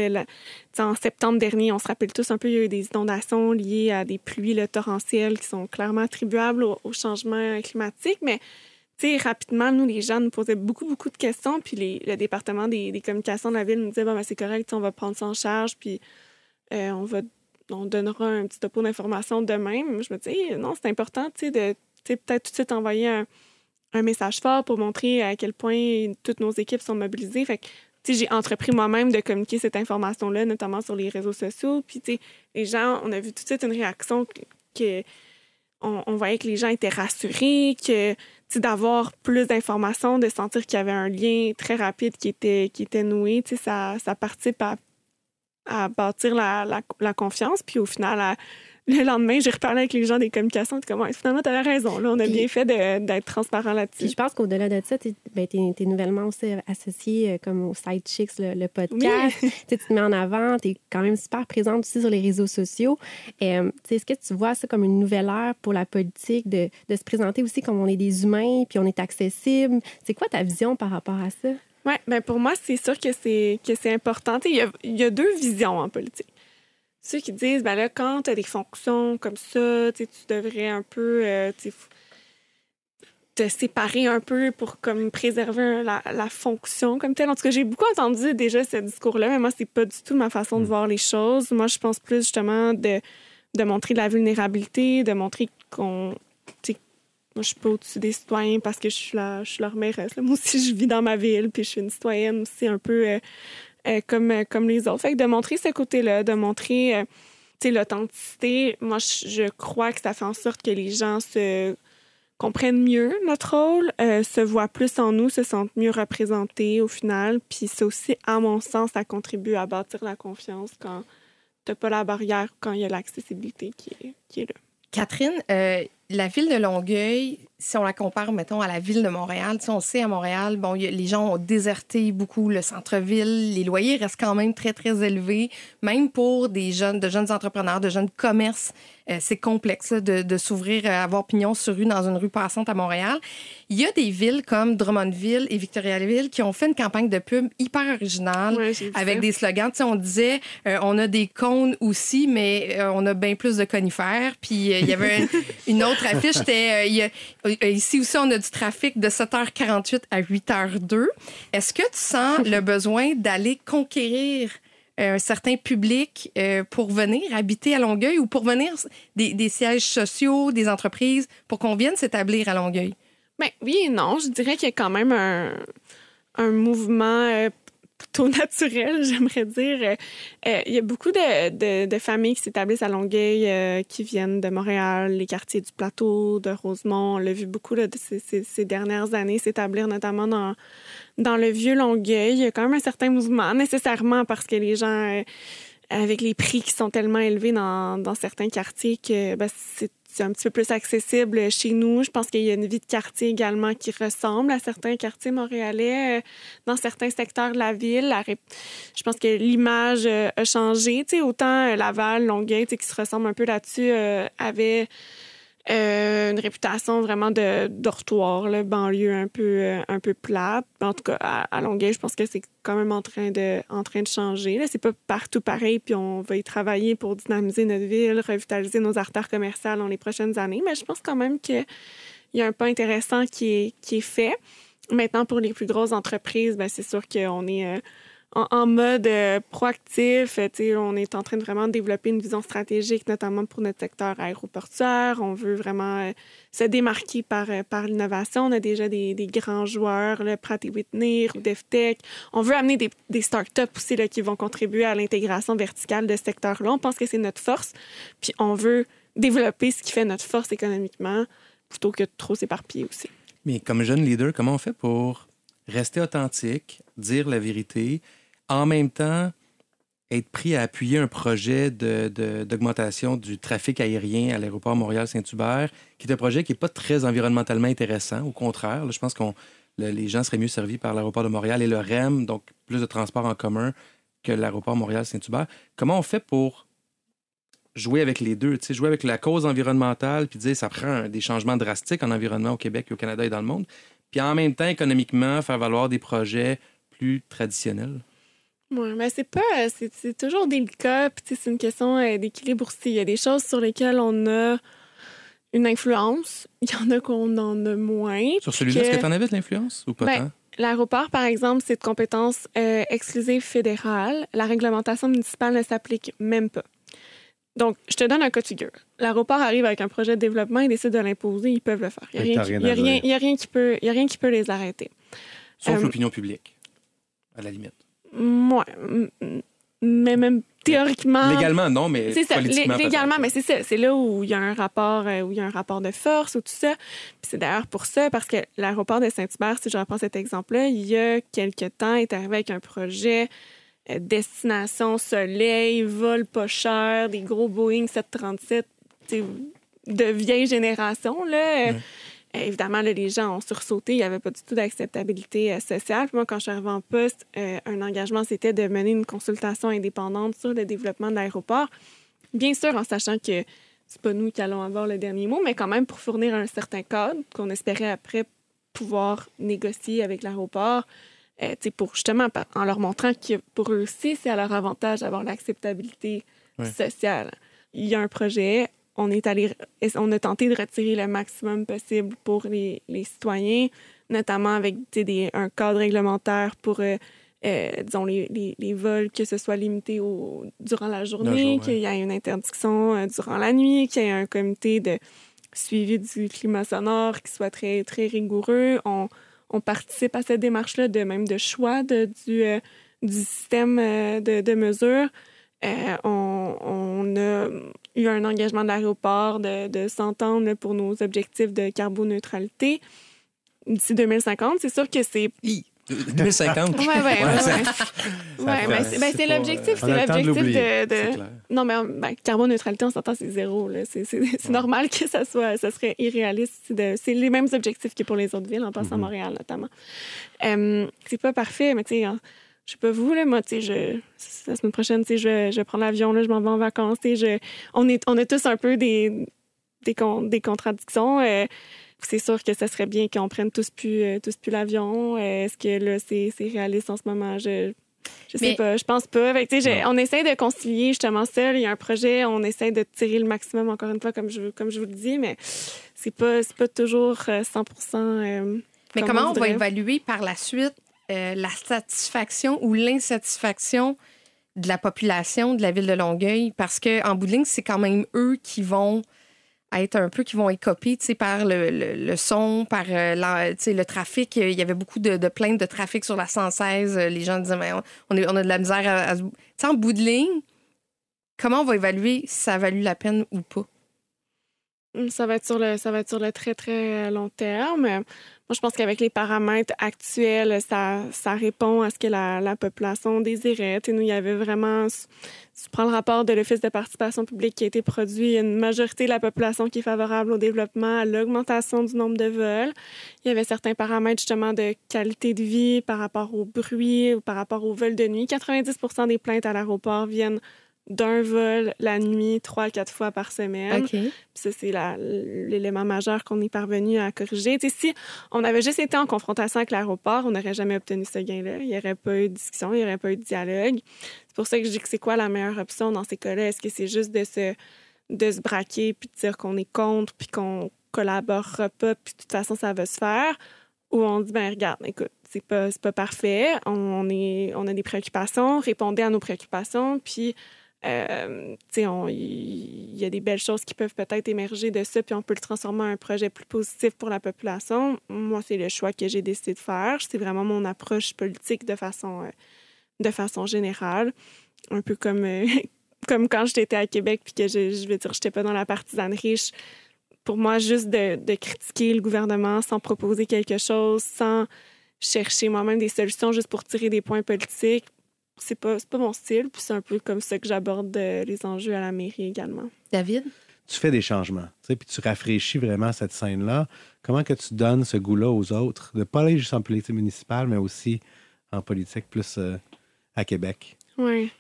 En septembre dernier, on se rappelle tous un peu, il y a eu des inondations liées à des pluies là, torrentielles qui sont clairement attribuables au, changement climatique, mais rapidement, nous, les gens nous posaient beaucoup, beaucoup de questions, puis le département des, communications de la ville nous disait, bon, ben, c'est correct, on va prendre ça en charge, puis euh, on va on donnera un petit topo d'information demain. Je me dis, non, c'est important, tu sais, de peut-être tout de suite envoyer un, un message fort pour montrer à quel point toutes nos équipes sont mobilisées. Fait que, j'ai entrepris moi-même de communiquer cette information-là, notamment sur les réseaux sociaux. Puis, tu sais, les gens, on a vu tout de suite une réaction que, on, on voyait que les gens étaient rassurés, que, d'avoir plus d'informations, de sentir qu'il y avait un lien très rapide qui était, qui était noué, ça, ça participe à à bâtir la, la, la confiance. Puis au final, à- le lendemain, j'ai reparlé avec les gens des communications. Comme, ouais, finalement, tu avais raison. Là, on a Puis- bien fait d'être transparent là-dessus. je pense qu'au-delà de ça, tu es, nouvellement aussi associé euh, comme au Side Chicks, le, le podcast. Tu te mets en avant, tu es quand même super présente aussi sur les réseaux sociaux. Euh, Est-ce que tu vois ça comme une nouvelle ère pour la politique, de, de se présenter aussi comme on est des humains, puis on est accessible? C'est quoi ta vision par rapport à ça? Oui, ben pour moi, c'est sûr que c'est que c'est important. Il y, a, il y a deux visions en politique. Ceux qui disent, ben là, quand tu as des fonctions comme ça, tu devrais un peu euh, te séparer un peu pour comme préserver la, la fonction comme telle. En tout cas, j'ai beaucoup entendu déjà ce discours-là, mais moi, c'est pas du tout ma façon de voir les choses. Moi, je pense plus justement de, de montrer de la vulnérabilité, de montrer qu'on moi, je suis pas au-dessus des citoyens parce que je suis, la, je suis leur mairesse. Moi aussi, je vis dans ma ville, puis je suis une citoyenne aussi un peu euh, euh, comme, euh, comme les autres. Fait que de montrer ce côté-là, de montrer l'authenticité, moi, je, crois que ça fait en sorte que les gens se comprennent mieux notre rôle, se voient plus en nous, se sentent mieux représentés au final. Puis ça aussi, à mon sens, ça contribue à bâtir la confiance quand t'as pas la barrière, quand il y a l'accessibilité qui est, qui est là. Catherine, la ville de Longueuil, si on la compare, mettons, à la ville de Montréal, on sait à Montréal, bon, il y a- les gens ont déserté beaucoup le centre-ville. Les loyers restent quand même très, très élevés, même pour des jeunes, de jeunes entrepreneurs, de jeunes commerces. Euh, c'est complexe là, de, de s'ouvrir, euh, avoir pignon sur rue dans une rue passante à Montréal. Il y a des villes comme Drummondville et Victoriaville qui ont fait une campagne de pub hyper originale Ouais, avec ça. des slogans. On disait, euh, on a des cônes aussi, mais euh, on a bien plus de conifères. Puis il y avait un- une autre affiche, c'était, euh, euh, ici aussi, on a du trafic de 7h48 à 8h02. Est-ce que tu sens le besoin d'aller conquérir euh, un certain public pour venir habiter à Longueuil ou pour venir des, des sièges sociaux, des entreprises, pour qu'on vienne s'établir à Longueuil? Ben, oui et non. Je dirais qu'il y a quand même un, un mouvement plutôt naturel, j'aimerais dire. Euh, il y a beaucoup de, de- familles qui s'établissent à Longueuil, euh, qui viennent de Montréal, les quartiers du Plateau, de Rosemont. On l'a vu beaucoup ces- ces dernières années s'établir notamment dans, dans le vieux Longueuil. Il y a quand même un certain mouvement, nécessairement parce que les gens... euh, avec les prix qui sont tellement élevés dans, dans certains quartiers que ben, c'est un petit peu plus accessible chez nous. Je pense qu'il y a une vie de quartier également qui ressemble à certains quartiers montréalais euh, dans certains secteurs de la ville. Je pense que l'image euh, a changé. Autant euh, Laval, Longueuil, qui se ressemblent un peu là-dessus, avait Euh, une réputation vraiment de dortoir, là, banlieue un peu, euh, un peu plate. En tout cas, à, à Longueuil, je pense que c'est quand même en train de, en train de changer. C'est pas partout pareil, puis on va y travailler pour dynamiser notre ville, revitaliser nos artères commerciales dans les prochaines années. Mais je pense quand même qu'il y a un pas intéressant qui est, qui est fait. Maintenant, pour les plus grosses entreprises, ben, c'est sûr qu'on est euh, en, mode euh, proactif. Euh, on est en train de vraiment développer une vision stratégique, notamment pour notre secteur aéroportuaire. On veut vraiment euh, se démarquer par, par l'innovation. On a déjà des, des grands joueurs, là, Pratt Whitney ou DevTech. On veut amener des, des startups aussi là, qui vont contribuer à l'intégration verticale de ce secteur-là. On pense que c'est notre force. Puis on veut développer ce qui fait notre force économiquement plutôt que de trop s'éparpiller aussi. Mais comme jeune leader, comment on fait pour rester authentique, dire la vérité, en même temps être pris à appuyer un projet de- de- d'augmentation du trafic aérien à l'aéroport Montréal-Saint-Hubert, qui est un projet qui n'est pas très environnementalement intéressant. Au contraire, je pense que les gens seraient mieux servis par l'aéroport de Montréal et le REM, donc plus de transport en commun que l'aéroport Montréal-Saint-Hubert. Comment on fait pour jouer avec les deux, jouer avec la cause environnementale, puis dire ça prend des changements drastiques en environnement au Québec, au Canada et dans le monde, puis en même temps, économiquement, faire valoir des projets plus traditionnels? Oui, mais c'est pas. euh, C'est c'est toujours délicat. Puis, c'est une question euh, d'équilibre aussi. Il y a des choses sur lesquelles on a une influence. Il y en a qu'on en a moins. Sur celui-là, que- est-ce que tu en avais de l'influence ou pas Ben, tant? L'aéroport, par exemple, c'est de compétence euh, exclusive fédérale. La réglementation municipale ne s'applique même pas. Donc, je te donne un cas de figure. L'aéroport arrive avec un projet de développement, ils décident de l'imposer, ils peuvent le faire. Il n'y a, t'as rien qui- y a rien- dire. il y a rien qui peut- il y a rien qui peut les arrêter. Sauf euh, l'opinion publique, à la limite. Moi, mais même théoriquement. Légalement, non, mais C'est ça, politiquement, légalement, mais c'est ça. C'est là où il y a un rapport, euh, où il y a un rapport de force ou tout ça. Puis c'est d'ailleurs pour ça, parce que l'aéroport de Saint-Hubert, si je reprends cet exemple-là, il y a quelques temps, est arrivé avec un projet euh, destination soleil, vol pas cher, des gros Boeing 737 tu sais, de vieille génération. Là. Euh, Évidemment, là, les gens ont sursauté. Il n'y avait pas du tout d'acceptabilité euh, sociale. Puis moi, quand je suis arrivée en poste, euh, un engagement, c'était de mener une consultation indépendante sur le développement de l'aéroport. Bien sûr, en sachant que c'est pas nous qui allons avoir le dernier mot, mais quand même pour fournir un certain cadre qu'on espérait après pouvoir négocier avec l'aéroport, euh, pour justement, en leur montrant que pour eux aussi, c'est à leur avantage d'avoir l'acceptabilité sociale. Il y a un projet, on est allé, on a tenté de retirer le maximum possible pour les, les citoyens, notamment avec des, un cadre réglementaire pour, euh, euh, disons, les, les, les vols, que ce soit limité au, durant la journée, qu'il y ait une interdiction euh, durant la nuit, qu'il y ait un comité de suivi du climat sonore qui soit très, très rigoureux. On, on participe à cette démarche-là de même de choix de, du, du système de, de mesures. Euh, on, on a eu un engagement de l'aéroport de, de s'entendre pour nos objectifs de carboneutralité d'ici 2050. C'est sûr que c'est... Hi! 2050. Ouais, ouais, ouais. Ouais, ouais. Ouais, ben, c'est ben, c'est l'objectif, euh, c'est l'objectif de... de- non, mais ben, carboneutralité, on s'entend, c'est zéro. C'est c'est normal que ça soit, ça serait irréaliste. C'est de- C'est les mêmes objectifs que pour les autres villes, en passant à Mhm. Montréal notamment. Euh, c'est pas parfait, mais tu sais, je sais pas vous, là, moi, tu sais, je, la semaine prochaine, tu sais, je, vais- je prendre l'avion, là, je m'en vais en vacances, tu sais, je, on, est, on a tous un peu des, des, con- des contradictions. euh, c'est sûr que ça serait bien qu'on prenne tous plus, euh, tous plus l'avion. Euh, Est-ce que là, c'est c'est réaliste en ce moment? Je, je sais Mais- pas, je pense pas. Fait que, tu sais, j'ai- on essaie de concilier justement ça. Il y a un projet, on essaie de tirer le maximum, encore une fois, comme je, comme je vous le dis, mais c'est pas, c'est pas toujours euh, 100% euh, Mais comme comment on va voudrait. évaluer par la suite? Euh, la satisfaction ou l'insatisfaction de la population de la ville de Longueuil? Parce qu'en bout de ligne, c'est quand même eux qui vont être un peu, qui vont tu sais, par le, le- son, par euh, le trafic. Il y avait beaucoup de, plaintes de trafic sur la 116. Euh, Les gens disaient, mais on, est- on a de la misère à, à en bout de ligne, comment on va évaluer si ça a valu la peine ou pas? Ça va être sur le, très, très long terme. Moi, je pense qu'avec les paramètres actuels, ça, répond à ce que la, la population désirait. Sais, nous, il y avait vraiment, si tu prends le rapport de l'Office de participation publique qui a été produit, une majorité de la population qui est favorable au développement, à l'augmentation du nombre de vols. Il y avait certains paramètres, justement, de qualité de vie par rapport au bruit ou par rapport aux vols de nuit. 90% des plaintes à l'aéroport viennent d'un vol la nuit trois à quatre fois par semaine. OK. Puis ça, c'est l'élément majeur qu'on est parvenu à corriger. Tu sais, si on avait juste été en confrontation avec l'aéroport, on n'aurait jamais obtenu ce gain-là. Il n'y aurait pas eu de discussion, il n'y aurait pas eu de dialogue. C'est pour ça que je dis que c'est quoi la meilleure option dans ces cas-là? Est-ce que c'est juste de se, de se braquer puis de dire qu'on est contre puis qu'on collaborera pas puis de toute façon, ça va se faire? Ou on dit, ben regarde, écoute, c'est pas, pas parfait, on, est, on a des préoccupations, répondez à nos préoccupations, puis euh, il y a des belles choses qui peuvent peut-être émerger de ça, puis on peut le transformer en un projet plus positif pour la population. Moi, c'est le choix que j'ai décidé de faire. C'est vraiment mon approche politique de façon, euh, de façon générale. Un peu comme, euh, comme quand j'étais à Québec, puis que je, je veux dire, j'étais pas dans la partisanerie. Je- pour moi, juste de critiquer le gouvernement sans proposer quelque chose, sans chercher moi-même des solutions juste pour tirer des points politiques, c'est pas, c'est pas mon style. Puis c'est un peu comme ça que j'aborde euh, les enjeux à la mairie également. David? Tu fais des changements, tu sais, puis tu rafraîchis vraiment cette scène-là. Comment que tu donnes ce goût-là aux autres, de pas aller juste en politique municipale, mais aussi en politique plus euh, à Québec? Oui.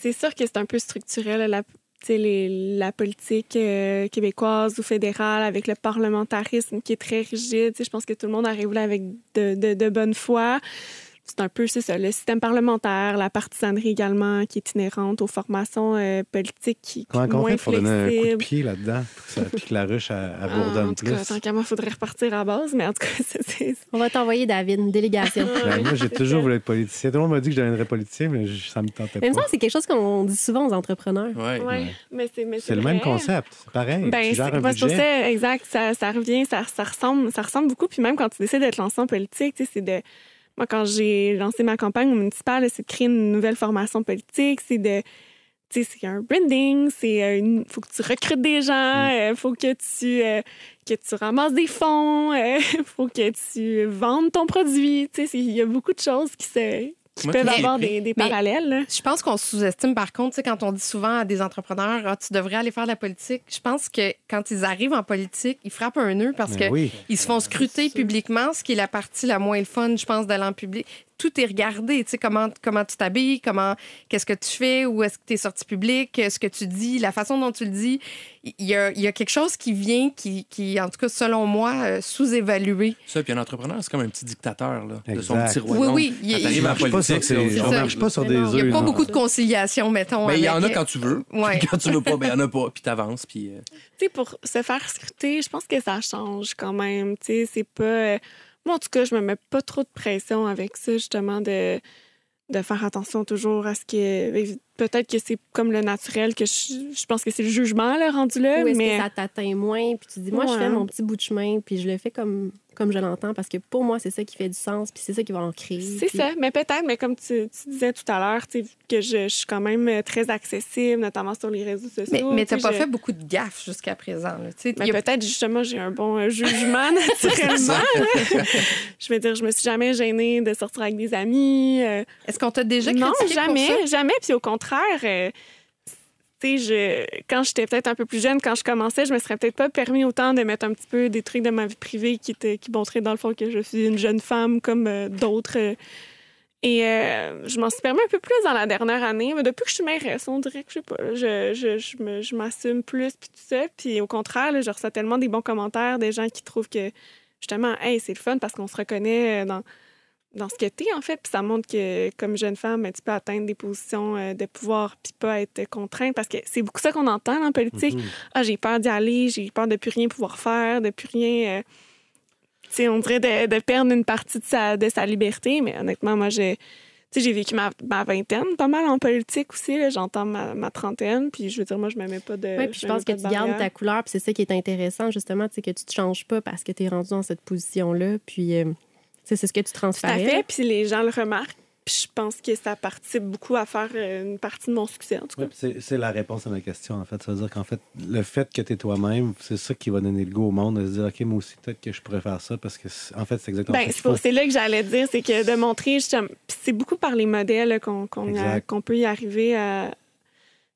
c'est sûr que c'est un peu structurel, la, tu sais, les- la politique euh, québécoise ou fédérale avec le parlementarisme qui est très rigide. Tu sais, Je pense que tout le monde arrive là avec de, de, de bonne foi. C'est un peu c'est ça, le système parlementaire, la partisanerie également qui est inhérente aux formations euh, politiques qui, Comment on moins fait pour donner un coup de flexibles. pied là-dedans, pour que, ça, puis que la ruche elle, elle Ah, bourdonne en tout plus? cas, tant qu'à moi, il faudrait repartir à base, mais en tout cas, c'est- c'est On va t'envoyer, David, une délégation. Ben, moi, j'ai toujours voulu être politicien. Tout le monde m'a dit que je deviendrais politicien, mais je- ça me tentait Mais il me pas. que c'est quelque chose qu'on dit souvent aux entrepreneurs. Ouais. Ouais, mais c'est mais C'est le même concept, c'est pareil. Ben, tu gères c'est ça, exact. Ça, ça revient, ça, ça, ressemble, ça ressemble beaucoup. Puis même quand tu décides d'être lancé en politique, tu sais, c'est de. Moi, quand j'ai lancé ma campagne municipale, c'est de créer une nouvelle formation politique, c'est de. Tu sais, c'est un branding, c'est euh, une... faut que tu recrutes des gens, Mm. euh, faut que tu euh, que tu ramasses des fonds, euh, faut que tu vendes ton produit. Tu sais, il y a beaucoup de choses qui se qui Moi, peuvent qui- avoir des, des Mais- parallèles. là. Je pense qu'on sous-estime, par contre, quand on dit souvent à des entrepreneurs, Ah, tu devrais aller faire de la politique. Je pense que quand ils arrivent en politique, ils frappent un nœud parce Ben que oui. ils se font scruter publiquement, ce qui est la partie la moins fun, je pense, d'aller en public. Tout est regardé, tu sais, comment, comment tu t'habilles, comment, qu'est-ce que tu fais, où est-ce que tu es sorti public, ce que tu dis, la façon dont tu le dis. Il y a, il y a quelque chose qui vient, qui, qui en tout cas, selon moi, euh, sous-évalué. Ça, puis un entrepreneur, c'est comme un petit dictateur là, de son petit Oui, royaume. oui. Il Quand On en marche pas sur on marche pas sur des œufs. Il n'y a pas non. beaucoup de conciliation, mettons. Mais il y en a quand tu veux. Ouais. Quand tu veux pas, ben il y en a pas. Puis t'avances. Puis. euh, tu sais, pour se faire scruter, je pense que ça change quand même. Tu sais, c'est pas. Moi, en tout cas, je me mets pas trop de pression avec ça, justement, de, de faire attention toujours à ce que. ben, Peut-être que c'est comme le naturel, que je, je pense que c'est le jugement, là, rendu là. Ou est-ce mais... que ça t'atteint moins? Puis tu dis, moi, je fais mon petit bout de chemin, puis je le fais comme, comme je l'entends, parce que pour moi, c'est ça qui fait du sens, puis c'est ça qui va en créer. C'est puis- ça, mais peut-être, mais comme tu, tu disais tout à l'heure, tu sais, que je, je suis quand même euh, très accessible, notamment sur les réseaux sociaux. Mais, mais tu n'as pas je- fait beaucoup de gaffes jusqu'à présent. là. Tu sais, Mais a- peut-être justement j'ai un bon euh, jugement naturellement. je veux dire, je me suis jamais gênée de sortir avec des amis. euh, Est-ce qu'on t'a déjà non, critiqué pour jamais, ça? jamais. Puis au contraire, euh, quand j'étais peut-être un peu plus jeune, quand je commençais, je me serais peut-être pas permis autant de mettre un petit peu des trucs de ma vie privée qui, montraient dans le fond que je suis une jeune femme comme euh, d'autres. Et euh, je m'en suis permis un peu plus dans la dernière année. Mais depuis que je suis mairesse, on dirait que je sais pas, je, je, je me- je m'assume plus puis tout ça. Puis au contraire, je reçois tellement des bons commentaires, des gens qui trouvent que justement, hey, c'est le fun parce qu'on se reconnaît euh, dans dans ce que tu es, en fait. Puis ça montre que, comme jeune femme, ben, tu peux atteindre des positions euh, de pouvoir puis pas être contrainte. Parce que c'est beaucoup ça qu'on entend en politique. Mhm. Ah, j'ai peur d'y aller, j'ai peur de plus rien pouvoir faire, de plus rien... euh, tu sais, on dirait de, de perdre une partie de sa, de sa liberté. Mais honnêtement, moi, j'ai... Tu sais, j'ai vécu ma, ma vingtaine pas mal en politique aussi. là. J'entends ma, ma trentaine. Puis je veux dire, moi, je me mets pas de. Oui, puis je pense que tu de gardes ta couleur, puis c'est ça qui est intéressant, justement, tu sais, que tu te changes pas parce que tu es rendu dans cette position-là, puis euh, c'est ce que tu Tout à fait. Puis les gens le remarquent. Puis je pense que ça participe beaucoup à faire euh, une partie de mon succès, en tout cas. Ouais, puis c'est c'est la réponse à ma question, en fait. Ça veut dire qu'en fait, le fait que tu es toi-même, c'est ça qui va donner le goût au monde de se dire, OK, moi aussi, peut-être que je pourrais faire ça parce que, c'est- en fait, c'est exactement Ben, ça c'est là que j'allais dire, c'est que de montrer justement. Puis c'est beaucoup par les modèles qu'on peut y arriver à.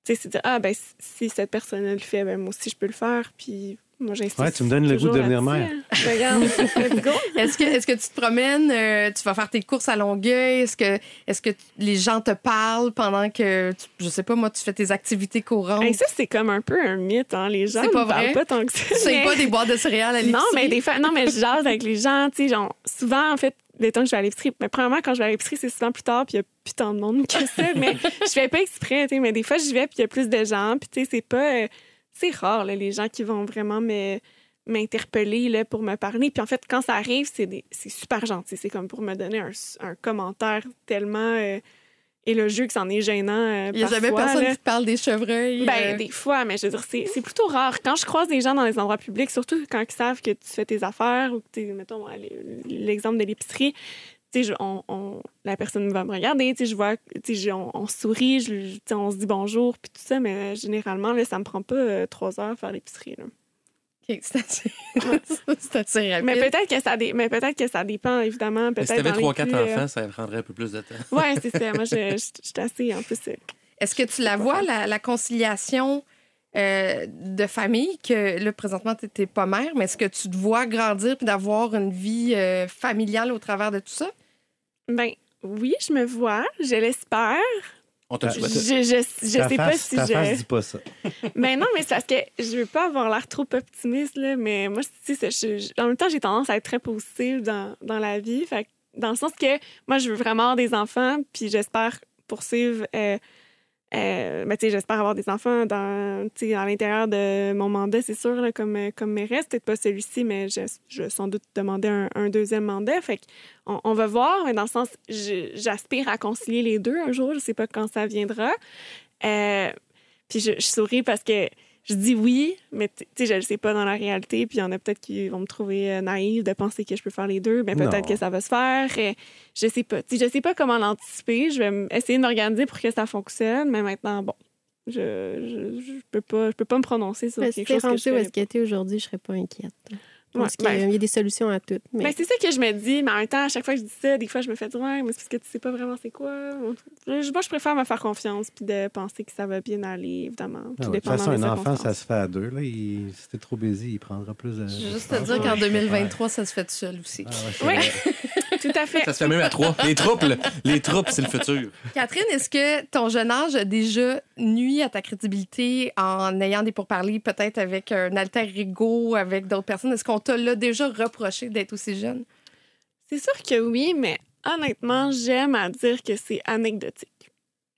Tu sais, c'est dire, ah, ben, si cette personne le fait, ben, moi aussi, je peux le faire. Puis Moi, j'insiste Ouais, tu me donnes le goût de devenir. Ben, Regarde, let's go. Est-ce que, est que tu te promènes, euh, tu vas faire tes courses à Longueuil? Est-ce que, est que les gens te parlent pendant que, tu- je sais pas, moi, tu fais tes activités courantes? Hey, ça, c'est comme un peu un mythe, hein. Les gens C'est ne pas parlent vrai? pas tant que ça. tu sais mais- pas des boîtes de céréales à l'épicerie? Non, mais des fois, non, mais je jase avec les gens, tu sais, genre, souvent, en fait, les temps que je vais à l'épicerie, mais premièrement, quand je vais à l'épicerie, c'est souvent plus tard, puis il y a plus tant de monde que ça, mais je fais pas exprès, tu sais, mais des fois, j'y vais, puis il y a plus de gens, puis tu sais, c'est pas, euh, c'est rare, là, les gens qui vont vraiment me m'interpeller là, pour me parler. Puis en fait, quand ça arrive, c'est super gentil. C'est comme pour me donner un, un commentaire tellement euh, élogieux que c'en est gênant. euh, Il y a jamais personne là. qui te parle des chevreuils. Ben, euh, des fois, mais je veux dire, c'est c'est plutôt rare. Quand je croise des gens dans les endroits publics, surtout quand ils savent que tu fais tes affaires ou que tu mettons, l'exemple de l'épicerie, tu sais, je- on, on- la personne va me regarder, tu sais, je vois, tu sais, je- on, on sourit, je, tu sais, on se dit bonjour, puis tout ça, mais euh, généralement, là, ça me prend pas euh, trois heures à faire l'épicerie. là. OK, c'est assez, c'est assez rapide. Mais peut-être que ça, dé- mais peut-être que ça dépend, évidemment. Mais Peut-être si t'avais 3-4 plus, euh, enfants, ça prendrait un peu plus de temps. Ouais, c'est ça. Moi, je, suis assez, en plus. Est-ce que tu la vois, la, la conciliation euh, de famille, que là, présentement, tu n'es pas mère, mais est-ce que tu te vois grandir puis d'avoir une vie euh, familiale au travers de tout ça? Ben, oui, je me vois, je l'espère. On te le Je- souhaite. Je, je, je ta sais pas face, si ta face je. dit pas ça. Mais non, mais c'est parce que je veux pas avoir l'air trop optimiste, là, mais moi, tu sais, je- je- en même temps, j'ai tendance à être très positive dans, dans la vie. Fait que dans le sens que moi, je veux vraiment avoir des enfants, puis j'espère poursuivre. Euh, euh, ben, j'espère avoir des enfants dans, à l'intérieur de mon mandat, c'est sûr, là, comme, euh, comme mes restes. Peut-être pas celui-ci, mais je, je sans doute demander un, deuxième mandat. Fait on, va voir, mais dans le sens, j'aspire à concilier les deux un jour. Je sais pas quand ça viendra. Euh, puis je souris parce que je dis oui, mais tu sais, je le sais pas dans la réalité. Puis il y en a peut-être qui vont me trouver euh, naïve de penser que je peux faire les deux. Mais peut-être que ça va se faire. Euh, je sais pas. Tu sais, je sais pas comment l'anticiper. Je vais essayer de m'organiser pour que ça fonctionne. Mais maintenant, bon, je, je, je peux pas, je peux pas me prononcer sur Mais quelque chose que je est-ce qu'elle était aujourd'hui, je serais pas inquiète. Je Ouais, pense qu'il y a- ben- il y a des solutions à tout. Mais Ben, c'est ça que je me dis, mais en même temps, à chaque fois que je dis ça, des fois, je me fais dire, ouais, mais c'est parce que tu sais pas vraiment c'est quoi. Je- Moi, je préfère me faire confiance puis de penser que ça va bien aller, évidemment. Ah ouais, De toute façon, un enfant, ça se fait à deux. Là. Il- si t'es trop busy, il prendra plus de. Je veux juste te dire qu'en 2023, ça se fait tout seul aussi. Ah ouais, Oui. Tout à fait. Ça se fait même à trois. Les troupes, les troupes, c'est le futur. Catherine, est-ce que ton jeune âge a déjà nuit à ta crédibilité en ayant des pourparlers peut-être avec un alter ego, avec d'autres personnes? Est-ce qu'on t'a là déjà reproché d'être aussi jeune? C'est sûr que oui, mais honnêtement, j'aime à dire que c'est anecdotique.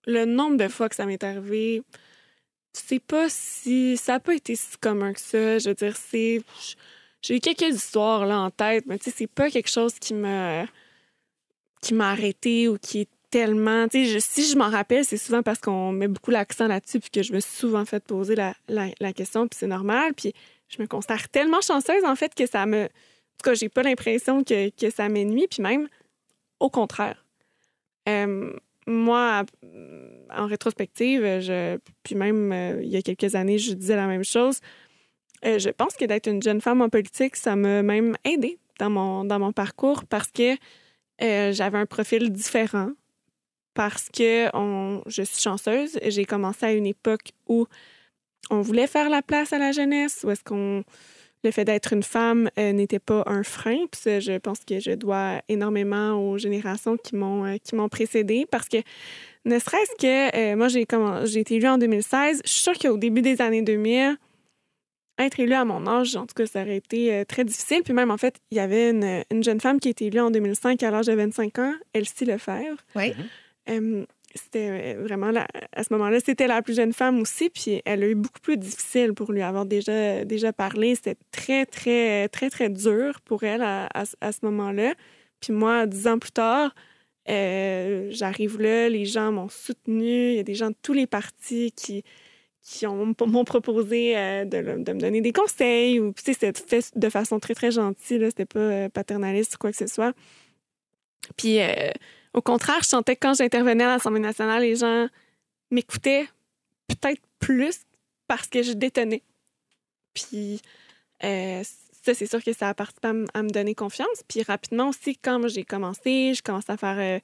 Le nombre de fois que ça m'est arrivé, je sais pas si ça n'a pas été si commun que ça. Je veux dire, c'est. J'ai eu quelques histoires là en tête, mais tu sais, c'est pas quelque chose qui me. qui m'a arrêté ou qui est tellement. Je- si je m'en rappelle, c'est souvent parce qu'on met beaucoup l'accent là-dessus puis que je me suis souvent fait poser la, la, la question, puis c'est normal. Puis je me considère tellement chanceuse, en fait, que ça me. En tout cas, j'ai pas l'impression que, que ça m'ennuie, puis même au contraire. Euh, moi, en rétrospective, je, puis même euh, il y a quelques années, je disais la même chose. Euh, je pense que d'être une jeune femme en politique, ça m'a même aidé dans mon, dans mon parcours parce que euh, j'avais un profil différent. Parce que on, je suis chanceuse. J'ai commencé à une époque où on voulait faire la place à la jeunesse, où est-ce qu'on le fait d'être une femme euh, n'était pas un frein. Puis ça, je pense que je dois énormément aux générations qui m'ont qui m'ont précédée parce que ne serait-ce que moi j'ai j'ai été élue en 2016, je suis sûre qu'au début des années 2000 être élue à mon âge, en tout cas, ça aurait été euh, très difficile. Puis même, en fait, il y avait une, une jeune femme qui a été élue en 2005 à l'âge de 25 ans, Elsie Lefebvre. Oui. Euh, c'était euh, vraiment la- à ce moment-là, c'était la plus jeune femme aussi, puis elle a eu beaucoup plus difficile pour lui avoir déjà déjà parlé. C'était très très très très dur pour elle à, à ce- à ce moment-là. Puis moi, dix ans plus tard, euh, j'arrive là, les gens m'ont soutenue. Il y a des gens de tous les partis qui qui ont- m'ont proposé euh, de, me donner des conseils ou tu sais, c'était fait de façon très très gentille. C'était pas euh, paternaliste ou quoi que ce soit. Puis euh, au contraire, je sentais que quand j'intervenais à l'Assemblée nationale, les gens m'écoutaient peut-être plus parce que je détenais. Puis ça, c'est sûr que ça a participé à, à me donner confiance. Puis rapidement aussi, quand j'ai commencé, je commençais à faire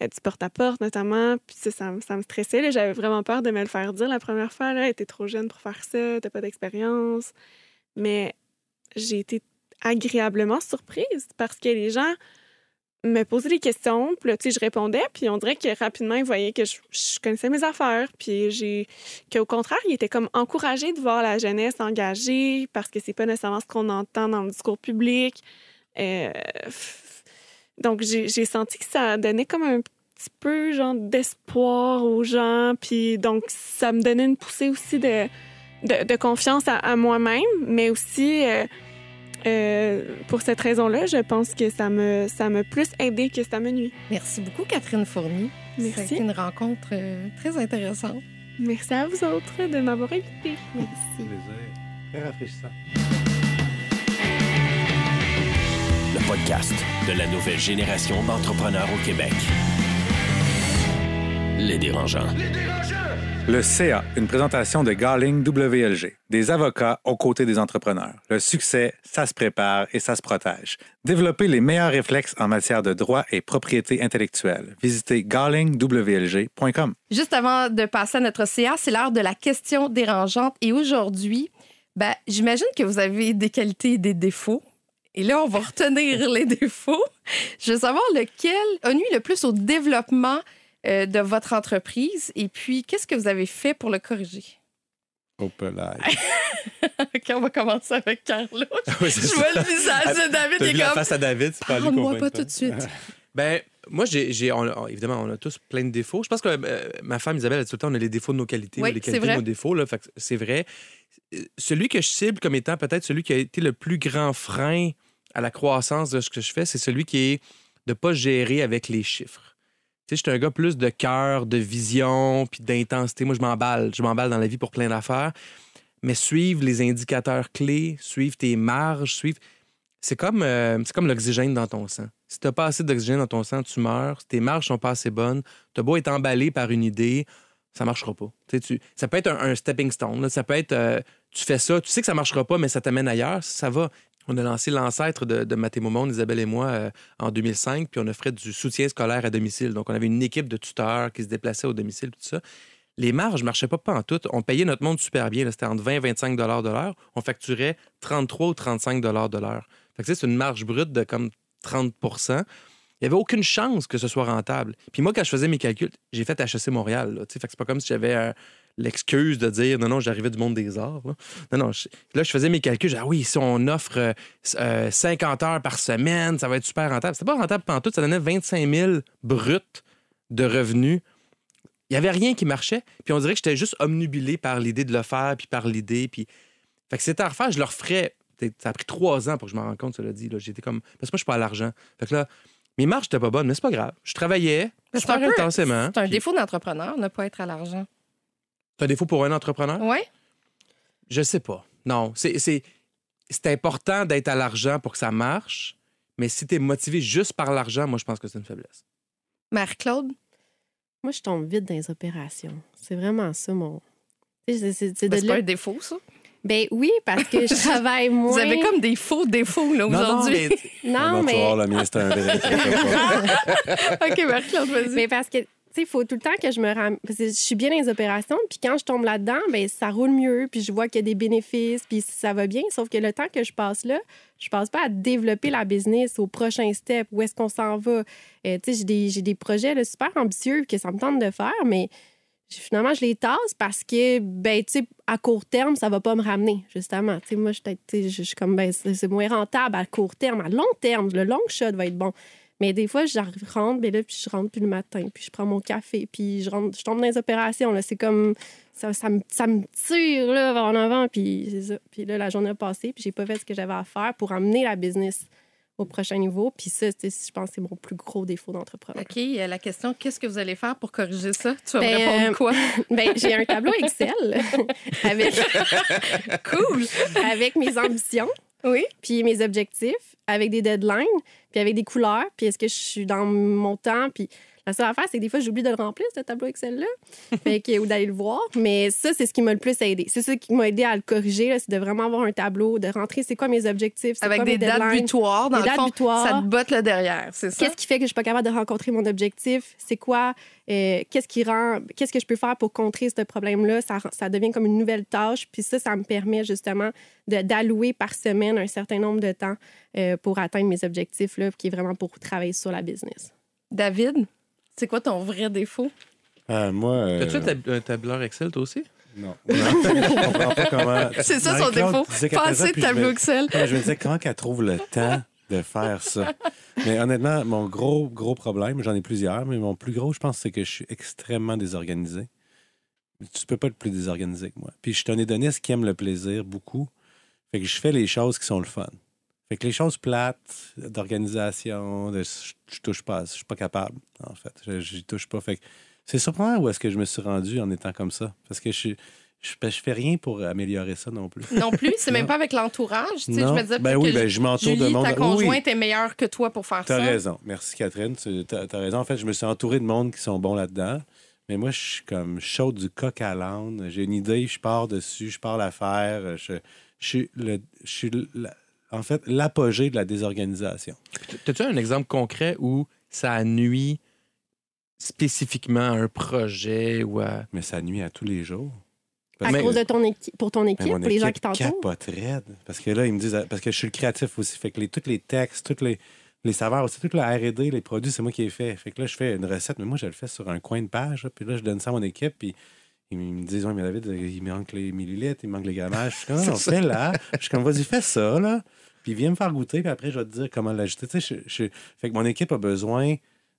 du porte-à-porte notamment. Puis ça, ça, me- stressait. J'avais vraiment peur de me le faire dire la première fois. Là, t'es trop jeune pour faire ça, t'as pas d'expérience. Mais j'ai été agréablement surprise parce que les gens me posaient des questions, puis là, tu sais, je répondais, puis on dirait que rapidement, ils voyaient que je, connaissais mes affaires, puis j'ai... qu'au contraire, ils étaient comme encouragés de voir la jeunesse engagée parce que c'est pas nécessairement ce qu'on entend dans le discours public. Euh, donc, j'ai senti que ça donnait comme un petit peu, genre, d'espoir aux gens, puis donc, ça me donnait une poussée aussi de, de, de confiance à, à moi-même, mais aussi... euh, euh, pour cette raison-là, je pense que ça me ça m'a plus aidé que ça me nuit. Merci beaucoup, Catherine Fournier. Merci. une rencontre euh, très intéressante. Merci à vous autres de m'avoir invité. Merci. Plaisir. Très rafraîchissant. Podcast de la nouvelle génération d'entrepreneurs au Québec. Les dérangeants. Le CA, une présentation de Garling WLG, des avocats aux côtés des entrepreneurs. Le succès, ça se prépare et ça se protège. Développez les meilleurs réflexes en matière de droit et propriété intellectuelle. Visitez garlingwlg.com. Juste avant de passer à notre CA, c'est l'heure de la question dérangeante. Et aujourd'hui, ben, j'imagine que vous avez des qualités et des défauts. Et là, on va retenir les défauts. Je veux savoir lequel a nuit le plus au développement euh, de votre entreprise et puis qu'est-ce que vous avez fait pour le corriger? OK, on va commencer avec Carlo. Oui, Je ça. vois le visage de David et vu la comme face à David, c'est pas lui Parle-moi qu'on pas tout de suite. Ben, moi, j'ai, évidemment, on a tous plein de défauts. Je pense que euh, ma femme Isabelle a dit tout le temps, on a les défauts de nos qualités, Oui, ou les qualités de nos défauts. Là, c'est vrai. Celui que je cible comme étant peut-être celui qui a été le plus grand frein à la croissance de ce que je fais, c'est celui qui est de pas gérer avec les chiffres. Tu sais, je suis un gars plus de cœur, de vision, puis d'intensité. Moi, je m'emballe. Je m'emballe dans la vie pour plein d'affaires. Mais suivre les indicateurs clés, suivre tes marges, suivre c'est comme, euh, c'est comme l'oxygène dans ton sang. Si tu n'as pas assez d'oxygène dans ton sang, tu meurs. Si tes marges sont pas assez bonnes, tu as beau être emballé par une idée, ça marchera pas. Tu ça peut être un, stepping stone. Ça peut être, euh, tu fais ça, tu sais que ça marchera pas, mais ça t'amène ailleurs. Ça va. On a lancé l'ancêtre de, de Mathémo Isabelle et moi, euh, en 2005, puis on offrait du soutien scolaire à domicile. Donc, on avait une équipe de tuteurs qui se déplaçaient au domicile, tout ça. Les marges ne marchaient pas, pas en tout. On payait notre monde super bien. C'était entre 20 et 25 de l'heure. On facturait 33 ou 35 de l'heure. Fait que, c'est une marge brute de comme 30 Il n'y avait aucune chance que ce soit rentable. Puis moi, quand je faisais mes calculs, j'ai fait HEC Montréal. Là, fait que c'est pas comme si j'avais euh, l'excuse de dire non, non, j'arrivais du monde des arts. Non, non. là, je faisais mes calculs. Ah oui, si on offre euh, euh, 50 heures par semaine, ça va être super rentable. C'était pas rentable pendant tout. Ça donnait 25 000 bruts de revenus. Il n'y avait rien qui marchait. Puis on dirait que j'étais juste omnubilé par l'idée de le faire, puis par l'idée. Puis... Fait que c'était à refaire, je le referais. Ça a pris trois ans pour que je m'en rende compte, cela dit. J'étais comme. Parce que moi, je suis pas à l'argent. Fait que là, mes marges n'étaient pas bonnes, mais c'est pas grave. Je travaillais super un intensément. C'est un puis- défaut d'entrepreneur, ne pas être à l'argent. C'est un défaut pour un entrepreneur? Oui? Je sais pas. Non. C'est, c'est, c'est important d'être à l'argent pour que ça marche, mais si tu es motivé juste par l'argent, moi, je pense que c'est une faiblesse. Marie-Claude? Moi, je tombe vite dans les opérations. C'est vraiment ça, mon. Tu sais, C'est c'est- c'est de Ben, c'est pas un défaut, ça. Ben oui, parce que je travaille moins. Vous avez comme des faux défauts là, aujourd'hui. Non, Ah non, mais. mien, c'est un vrai. OK, Marie-Claude, vas-y. Mais parce que, tu sais, il faut tout le temps que je me ram... Parce que je suis bien dans les opérations, puis quand je tombe là-dedans, ben ça roule mieux, puis je vois qu'il y a des bénéfices, puis ça va bien. Sauf que le temps que je passe là, je passe pas à développer la business au prochain step, où est-ce qu'on s'en va. Euh, tu sais, j'ai des, des projets là, super ambitieux que ça me tente de faire, mais finalement, je les tasse parce que, ben, tu sais, à court terme, ça va pas me ramener, justement. Tu sais, moi, je suis comme, ben, c'est moins rentable à court terme. À long terme, le long shot va être bon. Mais des fois, je rentre, ben là, puis je rentre plus le matin, puis je prends mon café, puis je, je tombe dans les opérations. Là. C'est comme. Ça, ça, me, ça me tire là, en avant, puis c'est ça. Puis là, la journée a passé, puis j'ai pas fait ce que j'avais à faire pour amener la business au prochain niveau. Puis ça, je pense que c'est mon plus gros défaut d'entrepreneur. OK, euh, la question, qu'est-ce que vous allez faire pour corriger ça? Tu vas me Ben, répondre euh, quoi? Ben, j'ai un tableau Excel avec, Cool! avec mes ambitions, Oui? puis mes objectifs, avec des deadlines, puis avec des couleurs, puis est-ce que je suis dans mon temps, puis La seule affaire, c'est que des fois, j'oublie de le remplir, ce tableau Excel-là, ou d'aller le voir. Mais ça, c'est ce qui m'a le plus aidé. C'est ça qui m'a aidé à le corriger, c'est de vraiment avoir un tableau, de rentrer c'est quoi mes objectifs, Avec quoi des mes dates butoirs, dans Des le dates fond, butoirs. ça te botte le derrière, c'est ça? Qu'est-ce qui fait que je suis pas capable de rencontrer mon objectif? C'est quoi? euh, qu'est-ce qui rend... Qu'est-ce que je peux faire pour contrer ce problème-là? Ça, ça devient comme une nouvelle tâche. Puis ça, ça me permet justement d'allouer par semaine un certain nombre de temps euh, pour atteindre mes objectifs, là, qui est vraiment pour travailler sur la business. David, c'est quoi ton vrai défaut? Ah, moi. euh, As-tu un tab- un tableur Excel, toi aussi? Non. non. je comprends pas comment. C'est ça son défaut. disait qu'elle Pas faisait, assez de je tableau me- Excel. Ouais, je me disais, comment qu'elle trouve le temps de faire ça? Mais honnêtement, mon gros, gros problème, j'en ai plusieurs, mais mon plus gros, je pense, c'est que je suis extrêmement désorganisé. Tu peux pas être plus désorganisé que moi. Puis je suis un hédoniste qui aime le plaisir beaucoup. Fait que je fais les choses qui sont le fun. Fait que les choses plates, d'organisation, de, je, touche pas, je suis pas capable, en fait. Je j'y touche pas. Fait que c'est surprenant où est-ce que je me suis rendu en étant comme ça. Parce que je, suis- je, je fais rien pour améliorer ça non plus. Non plus, c'est même pas avec l'entourage. Tu sais, je me disais Ben oui, que ben je m'entoure de monde. ta Oui, conjointe est meilleure que toi pour faire T'as ça. raison. Merci, Catherine. Tu as, raison. En fait, je me suis entouré de monde qui sont bons là-dedans. Mais moi, je suis comme chaud du coq à l'âne. J'ai une idée, je pars dessus, je pars la faire. Je, je suis, le, je suis la- en fait l'apogée de la désorganisation. As-tu un exemple concret où ça nuit spécifiquement à un projet ou à. Mais ça nuit à tous les jours. À cause de ton équipe, pour ton équipe, pour les gens qui t'entourent? capote raide. Parce que là, ils me disent... Parce que je suis le créatif aussi. Fait que les, tous les textes, tous les, les saveurs aussi, tout le R&D, les produits, c'est moi qui ai fait. Fait que là, je fais une recette, mais moi, je le fais sur un coin de page. là, puis là, je donne ça à mon équipe, puis ils me disent, ouais, mais David, il manque les millilitres, il manque les grammages. Je suis comme, non, fais là. Je suis comme, vas-y, fais ça, là. Puis viens me faire goûter, puis après, je vais te dire comment l'ajouter. Tu sais, je- je- Fait que mon équipe a besoin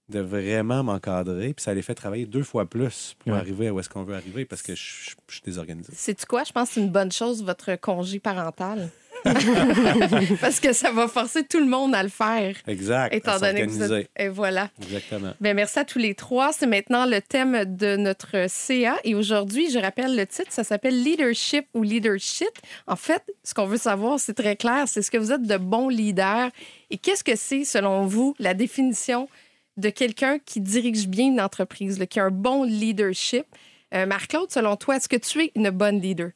de vraiment m'encadrer, puis ça les fait travailler deux fois plus pour Ouais. arriver à où est-ce qu'on veut arriver, parce que je, je- je suis désorganisé. Sais-tu quoi? Je pense que c'est une bonne chose, votre congé parental. Parce que ça va forcer tout le monde à le faire, Exact. étant donné que vous êtes... Et voilà. Exactement. Bien, merci à tous les trois. C'est maintenant le thème de notre CA. Et aujourd'hui, je rappelle le titre, ça s'appelle Leadership ou Leadership. En fait, ce qu'on veut savoir, c'est très clair, c'est ce que vous êtes de bons leaders. Et qu'est-ce que c'est, selon vous, la définition de quelqu'un qui dirige bien une entreprise, là, qui a un bon leadership? Euh, Marc-Claude, selon toi, est-ce que tu es une bonne leader?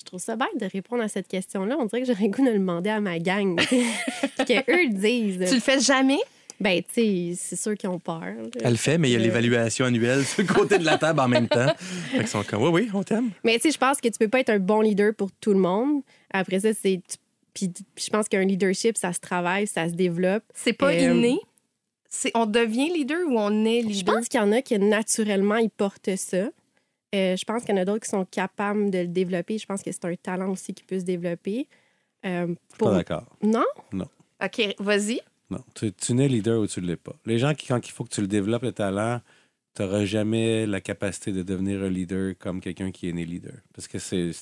Je trouve ça bête de répondre à cette question-là. On dirait que j'aurais goût de le demander à ma gang. Qu'eux le disent. Tu le fais jamais? Ben, tu sais, c'est sûr qu'ils ont peur. là. Elle le fait, mais il y a Euh, l'évaluation annuelle sur le côté de la table en même temps. Fait sont comme, oui, oui, on t'aime. Mais tu sais, je pense que tu peux pas être un bon leader pour tout le monde. Après ça, c'est. Puis je pense qu'un leadership, ça se travaille, ça se développe. C'est pas Euh, inné? C'est, on devient leader ou on est Je leader? pense qu'il y en a qui, naturellement, ils portent ça. Euh, je pense qu'il y en a d'autres qui sont capables de le développer. Je pense que c'est un talent aussi qui peut se développer. Euh, pour- pas d'accord. Non? OK, vas-y. Non. Tu, tu n'es leader ou tu ne l'es pas. Les gens qui, quand il faut que tu le développes, le talent, tu n'auras jamais la capacité de devenir un leader comme quelqu'un qui est né leader. Parce que c'est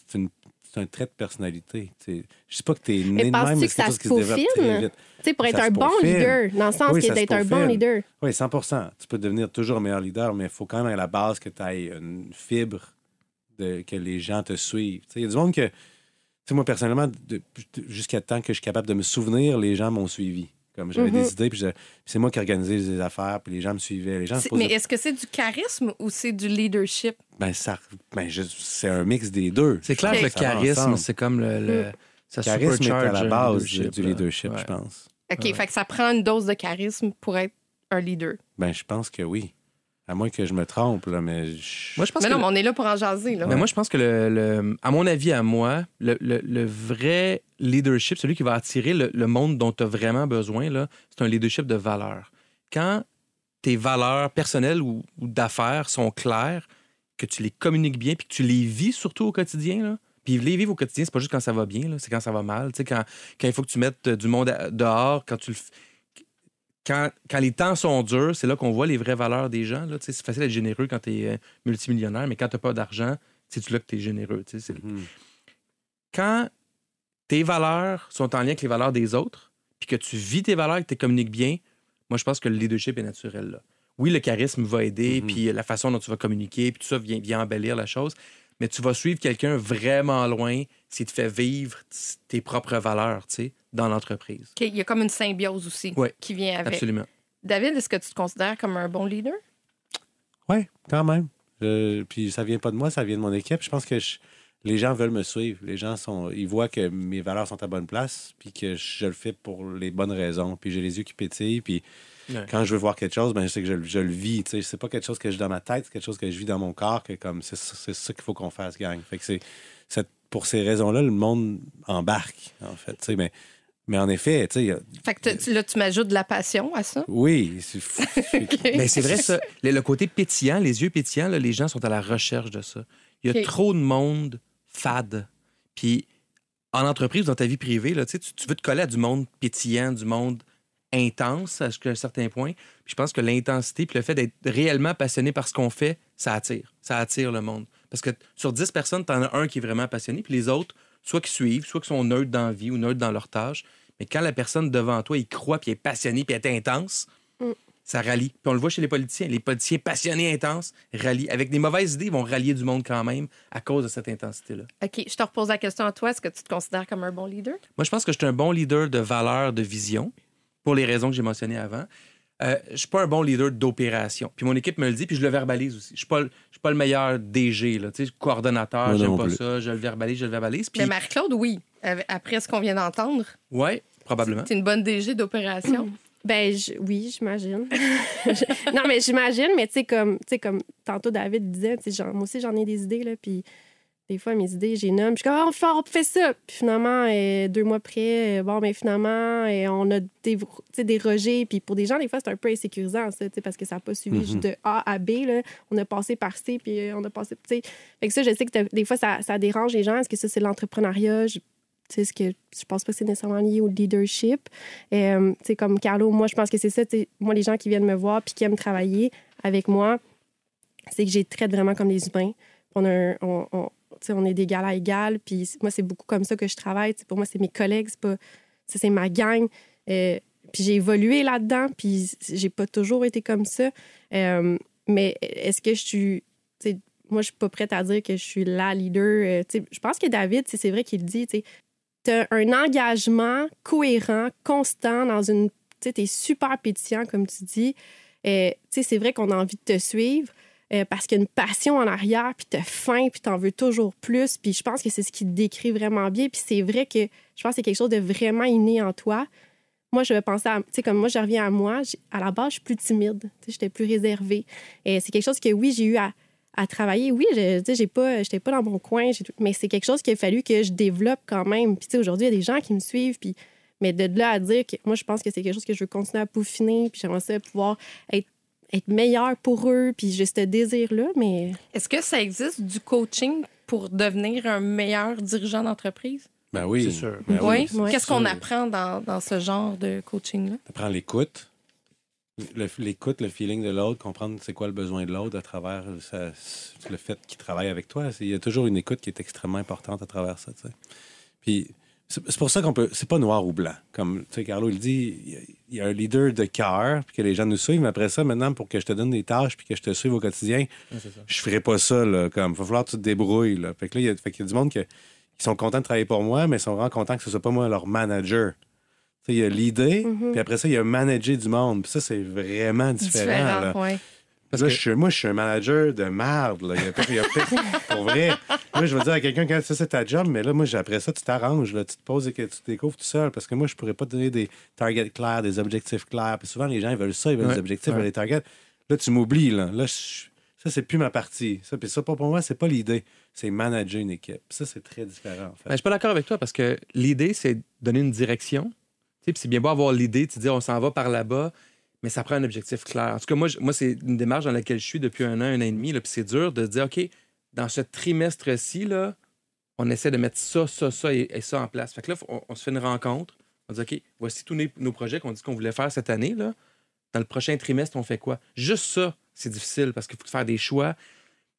un trait de personnalité. Je sais pas que tu es né Mais de même, mais c'est quelque chose se qui se développe très vite. Tu sais, pour être un bon leader, dans le sens Oui, que d'être un bon leader. Oui, 100% Tu peux devenir toujours un meilleur leader, mais il faut quand même à la base que tu aies une fibre de, que les gens te suivent. Il y a du monde que, tu sais, moi, personnellement, jusqu'à temps que je suis capable de me souvenir, les gens m'ont suivi. Comme j'avais Mhm. des idées, puis c'est moi qui organisais les affaires, puis les gens me suivaient. Les gens Mais est-ce que c'est du charisme ou c'est du leadership? Ben, ça, ben, c'est un mix des deux. C'est clair que le charisme, c'est comme le. le ça charisme est à la base leadership, du leadership, Ouais. je pense. OK, Ouais. fait que ça prend une dose de charisme pour être un leader. Ben, je pense que oui. À moins que je me trompe, là, mais je... Moi, je pense Mais que non, le- mais on est là pour en jaser. Là. Mais moi, je pense que, le, le- à mon avis, à moi, le, le- le vrai leadership, celui qui va attirer le, le monde dont tu as vraiment besoin, là, c'est un leadership de valeur. Quand tes valeurs personnelles ou, ou d'affaires sont claires, que tu les communiques bien, puis que tu les vis surtout au quotidien, là, puis les vivre au quotidien, c'est pas juste quand ça va bien, là, c'est quand ça va mal. Tu sais, Quand, quand il faut que tu mettes du monde dehors, quand tu le quand, quand les temps sont durs, c'est là qu'on voit les vraies valeurs des gens. là. C'est facile d'être généreux quand tu es multimillionnaire, mais quand tu n'as pas d'argent, c'est là que tu es généreux. C'est- Mhm. Quand tes valeurs sont en lien avec les valeurs des autres, puis que tu vis tes valeurs et que tu communiques bien, moi, je pense que le leadership est naturel. Là. Oui, le charisme va aider, Mhm. puis la façon dont tu vas communiquer, puis tout ça vient, vient embellir la chose. Mais tu vas suivre quelqu'un vraiment loin s'il te fait vivre tes propres valeurs, tu sais, dans l'entreprise. Il y a comme une symbiose aussi Ouais. qui vient avec. Absolument. David, est-ce que tu te considères comme un bon leader? Oui, quand même. Puis ça vient pas de moi, ça vient de mon équipe. Je pense que je- les gens veulent me suivre. Les gens sont, ils voient que mes valeurs sont à bonne place, puis que je le fais pour les bonnes raisons. Puis j'ai les yeux qui pétillent, puis Ouais. quand je veux voir quelque chose, ben je sais que je, le- je le vis. Tu sais, c'est pas quelque chose que j'ai dans ma tête, c'est quelque chose que je vis dans mon corps. Que comme c'est ça c'est ça qu'il faut qu'on fasse, gang. Fait que c'est c'est- pour ces raisons-là, le monde embarque en fait. tu sais, mais mais en effet, tu sais, Fait que là, tu m'ajoutes de la passion à ça? oui, c'est fou. Mais c'est vrai, ça. Le, le côté pétillant, les yeux pétillants, là, les gens sont à la recherche de ça. Il y a trop de monde fade. Puis en entreprise, dans ta vie privée, là, tu, sais, tu tu veux te coller à du monde pétillant, du monde intense à un certain point. Puis je pense que l'intensité puis le fait d'être réellement passionné par ce qu'on fait, ça attire. Ça attire le monde. Parce que sur 10 personnes, tu en as un qui est vraiment passionné, puis les autres, soit qui suivent, soit qui sont neutres dans la vie ou neutres dans leur tâche. Mais quand la personne devant toi, il croit, puis est passionné, puis est intense, Mm. ça rallie. Puis on le voit chez les politiciens. Les politiciens passionnés, intenses, rallient. Avec des mauvaises idées, ils vont rallier du monde quand même à cause de cette intensité-là. OK, je te repose la question à toi. Est-ce que tu te considères comme un bon leader? Moi, je pense que je suis un bon leader de valeur, de vision, pour les raisons que j'ai mentionnées avant. Euh, je suis pas un bon leader d'opération. Puis mon équipe me le dit, puis je le verbalise aussi. Je suis pas, le- je suis pas le meilleur DG, là, tu sais, coordonnateur, j'aime pas plus. ça, je le verbalise, je le verbalise. Puis, Mais Marie-Claude, oui. Après ce qu'on vient d'entendre, ouais, probablement. tu es une bonne DG d'opération. Ben je- oui, j'imagine. non, mais j'imagine, mais tu sais, comme, comme tantôt David disait, j'en- moi aussi, j'en ai des idées, là, puis des fois, mes idées, j'ai nomme, je suis comme, Ah, on fait, on fait ça. Puis finalement, euh, deux mois après, euh, bon, ben finalement, euh, on a des, rejets. Puis pour des gens, des fois, c'est un peu insécurisant, ça, parce que ça n'a pas suivi Mhm. juste de A à B, là. On a passé par C, puis on a passé, tu sais. Fait que ça, je sais que des fois, ça, ça dérange les gens. Est-ce que ça, c'est l'entrepreneuriat? Je- tu sais, ce que je pense pas que c'est nécessairement lié au leadership. Euh, tu sais, comme Carlo, moi, je pense que c'est ça. Moi, les gens qui viennent me voir puis qui aiment travailler avec moi, c'est que j'ai traite vraiment comme des humains. On, a un- on, on- on est d'égal à égal. Puis moi, c'est beaucoup comme ça que je travaille. Tu sais, Pour moi, c'est mes collègues, c'est pas, ma gang. Euh, puis j'ai évolué là-dedans, puis j'ai pas toujours été comme ça. Euh, mais est-ce que je suis. moi, je suis pas prête à dire que je suis la leader. Euh, je pense que David, c'est vrai qu'il dit. tu T'as un engagement cohérent, constant dans une. Tu t'es super pétillant, comme tu dis. Euh, c'est vrai qu'on a envie de te suivre euh, parce qu'il y a une passion en arrière, puis t'as faim, puis t'en veux toujours plus. Puis je pense que c'est ce qui te décrit vraiment bien. Puis c'est vrai que je pense que c'est quelque chose de vraiment inné en toi. Moi, je vais penser à, tu sais, comme moi, je reviens à moi, à la base, je suis plus timide, tu sais, j'étais plus réservée. Et c'est quelque chose que, oui, j'ai eu à, travailler. Oui, je, tu sais, j'ai pas, pas dans mon coin, mais c'est quelque chose qu'il a fallu que je développe quand même. Puis, tu sais, aujourd'hui, il y a des gens qui me suivent, puis, mais de là à dire que moi, je pense que c'est quelque chose que je veux continuer à peaufiner, puis j'aimerais ça pouvoir être, être meilleur pour eux, puis j'ai ce désir-là, mais Est-ce que ça existe du coaching pour devenir un meilleur dirigeant d'entreprise? Ben oui. C'est sûr. Ben oui? c'est Qu'est-ce qu'on apprend dans, dans ce genre de coaching-là? T'apprends l'écoute. Le- L'écoute, le feeling de l'autre, comprendre c'est quoi le besoin de l'autre à travers le fait qu'il travaille avec toi. C'est- Il y a toujours une écoute qui est extrêmement importante à travers ça. tu sais. Puis c'est pour ça qu'on peut. C'est pas noir ou blanc. Comme tu sais, Carlo il dit, il y a- il y a un leader de cœur, puis que les gens nous suivent. Mais après ça, maintenant, pour que je te donne des tâches, puis que je te suive au quotidien, je ferai pas ça. Là, comme, va falloir que tu te débrouilles. Là. Fait que là, il y a, fait qu'il y a du monde qui sont contents de travailler pour moi, mais ils sont vraiment contents que ce soit pas moi leur manager. Tu sais, il y a l'idée, Mhm. puis après ça, il y a manager du monde. Puis ça, c'est vraiment différent. là. ouais. Parce que je suis- moi, je suis un manager de merde. Là. Il y a, il y a- pour vrai. Moi, je veux dire à quelqu'un, quand ça, c'est ta job, mais là, moi, après ça, tu t'arranges. là. Tu te poses et que tu te découvres tout seul. Parce que moi, je pourrais pas te donner des targets clairs, des objectifs clairs. Puis souvent, les gens, ils veulent ça, ils veulent Ouais, des objectifs, ils ouais. veulent des targets. Là, tu m'oublies. Là, là je- ça, c'est plus ma partie. Ça, puis ça, pour moi, c'est pas l'idée. C'est manager une équipe. Ça, c'est très différent, en fait. Ben, je suis pas d'accord avec toi parce que l'idée, c'est donner une direction. Tu sais, puis c'est bien beau avoir l'idée, tu dis on s'en va par là-bas, mais ça prend un objectif clair. En tout cas, moi, moi c'est une démarche dans laquelle je suis depuis un an, un an et demi. là, Puis c'est dur de dire, OK, dans ce trimestre-ci, là, on essaie de mettre ça, ça, ça et, ça en place. Fait que là, on, se fait une rencontre. On dit, OK, voici tous nos, projets qu'on dit qu'on voulait faire cette année. Là. Dans le prochain trimestre, on fait quoi? Juste ça, c'est difficile parce qu'il faut faire des choix.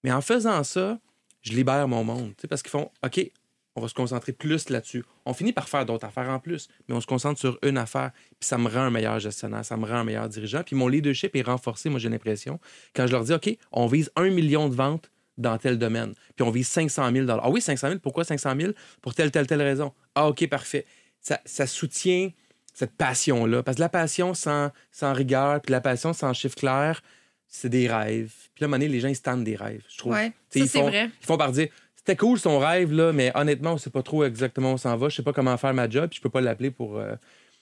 Mais en faisant ça, je libère mon monde. Parce qu'ils font, OK, on va se concentrer plus là-dessus. On finit par faire d'autres affaires en plus, mais on se concentre sur une affaire. Puis ça me rend un meilleur gestionnaire, ça me rend un meilleur dirigeant. Puis mon leadership est renforcé, moi j'ai l'impression, quand je leur dis, OK, on vise un million de ventes dans tel domaine. Puis on vise 500 000 Ah oui, 500 000, pourquoi 500 000? Pour telle, telle, telle raison. Ah OK, parfait. Ça, ça soutient cette passion-là. Parce que la passion sans, sans rigueur, puis la passion sans chiffre clair, c'est des rêves. Puis là, à un moment donné, les gens, ils se tannent des rêves, je trouve. Ouais, ça, ils c'est font, vrai. Ils font par dire c'était cool son rêve, là, mais honnêtement, on sait pas trop exactement où on s'en va. Je sais pas comment faire ma job, puis je peux pas l'appeler pour. euh,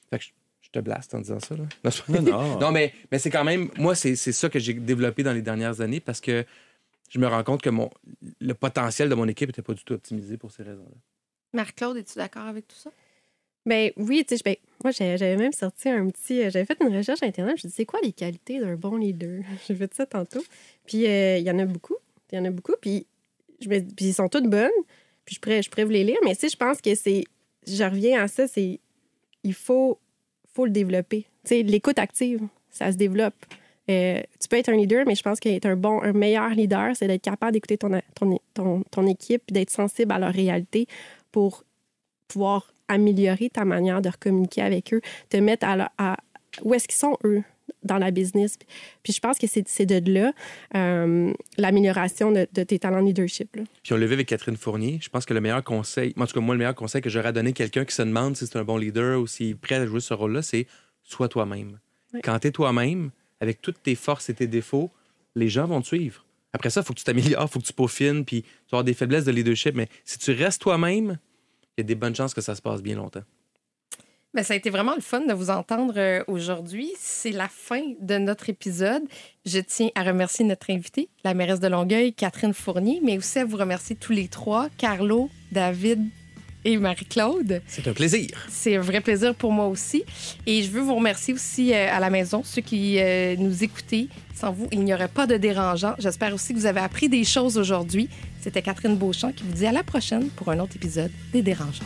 Fait que je, je te blaste en disant ça. Là. Non, Non, non. non, mais, mais c'est quand même. Moi, c'est c'est ça que j'ai développé dans les dernières années parce que je me rends compte que mon, le potentiel de mon équipe n'était pas du tout optimisé pour ces raisons-là. Marc-Claude, es-tu d'accord avec tout ça? Ben oui, tu sais, je- ben, moi, j'avais même sorti un petit. euh, J'avais fait une recherche Internet. Je me c'est quoi les qualités d'un bon leader? J'ai fait ça tantôt. Puis euh, il y en a beaucoup. Il y en a beaucoup. Puis, puis ils sont toutes bonnes. Puis je pourrais, je pourrais vous les lire. Mais tu sais, je pense que c'est. Je reviens à ça, c'est. Il faut, faut le développer. Tu sais, l'écoute active, ça se développe. Euh, tu peux être un leader, mais je pense qu'être un bon, un meilleur leader, c'est d'être capable d'écouter ton, ton, ton, ton équipe, d'être sensible à leur réalité pour pouvoir améliorer ta manière de communiquer avec eux, te mettre à- où est-ce qu'ils sont, eux, dans la business. Puis je pense que c'est de là euh, l'amélioration de, de tes talents de leadership. là. Puis on l'a vu avec Catherine Fournier. Je pense que le meilleur conseil, moi, en tout cas, moi, le meilleur conseil que j'aurais à donner à quelqu'un qui se demande si c'est un bon leader ou s'il est prêt à jouer ce rôle-là, c'est sois toi-même. Oui. Quand tu es toi-même, avec toutes tes forces et tes défauts, les gens vont te suivre. Après ça, il faut que tu t'améliores, il faut que tu peaufines, puis tu vas avoir des faiblesses de leadership. Mais si tu restes toi-même, il y a des bonnes chances que ça se passe bien longtemps. Ben, ça a été vraiment le fun de vous entendre euh, aujourd'hui. C'est la fin de notre épisode. Je tiens à remercier notre invitée, la mairesse de Longueuil, Catherine Fournier, mais aussi à vous remercier tous les trois, Carlo, David et Marie-Claude. C'est un plaisir. C'est un vrai plaisir pour moi aussi. Et je veux vous remercier aussi euh, à la maison, ceux qui euh, nous écoutez. Sans vous, il n'y aurait pas de dérangeant. J'espère aussi que vous avez appris des choses aujourd'hui. C'était Catherine Beauchamp qui vous dit à la prochaine pour un autre épisode des Dérangeants.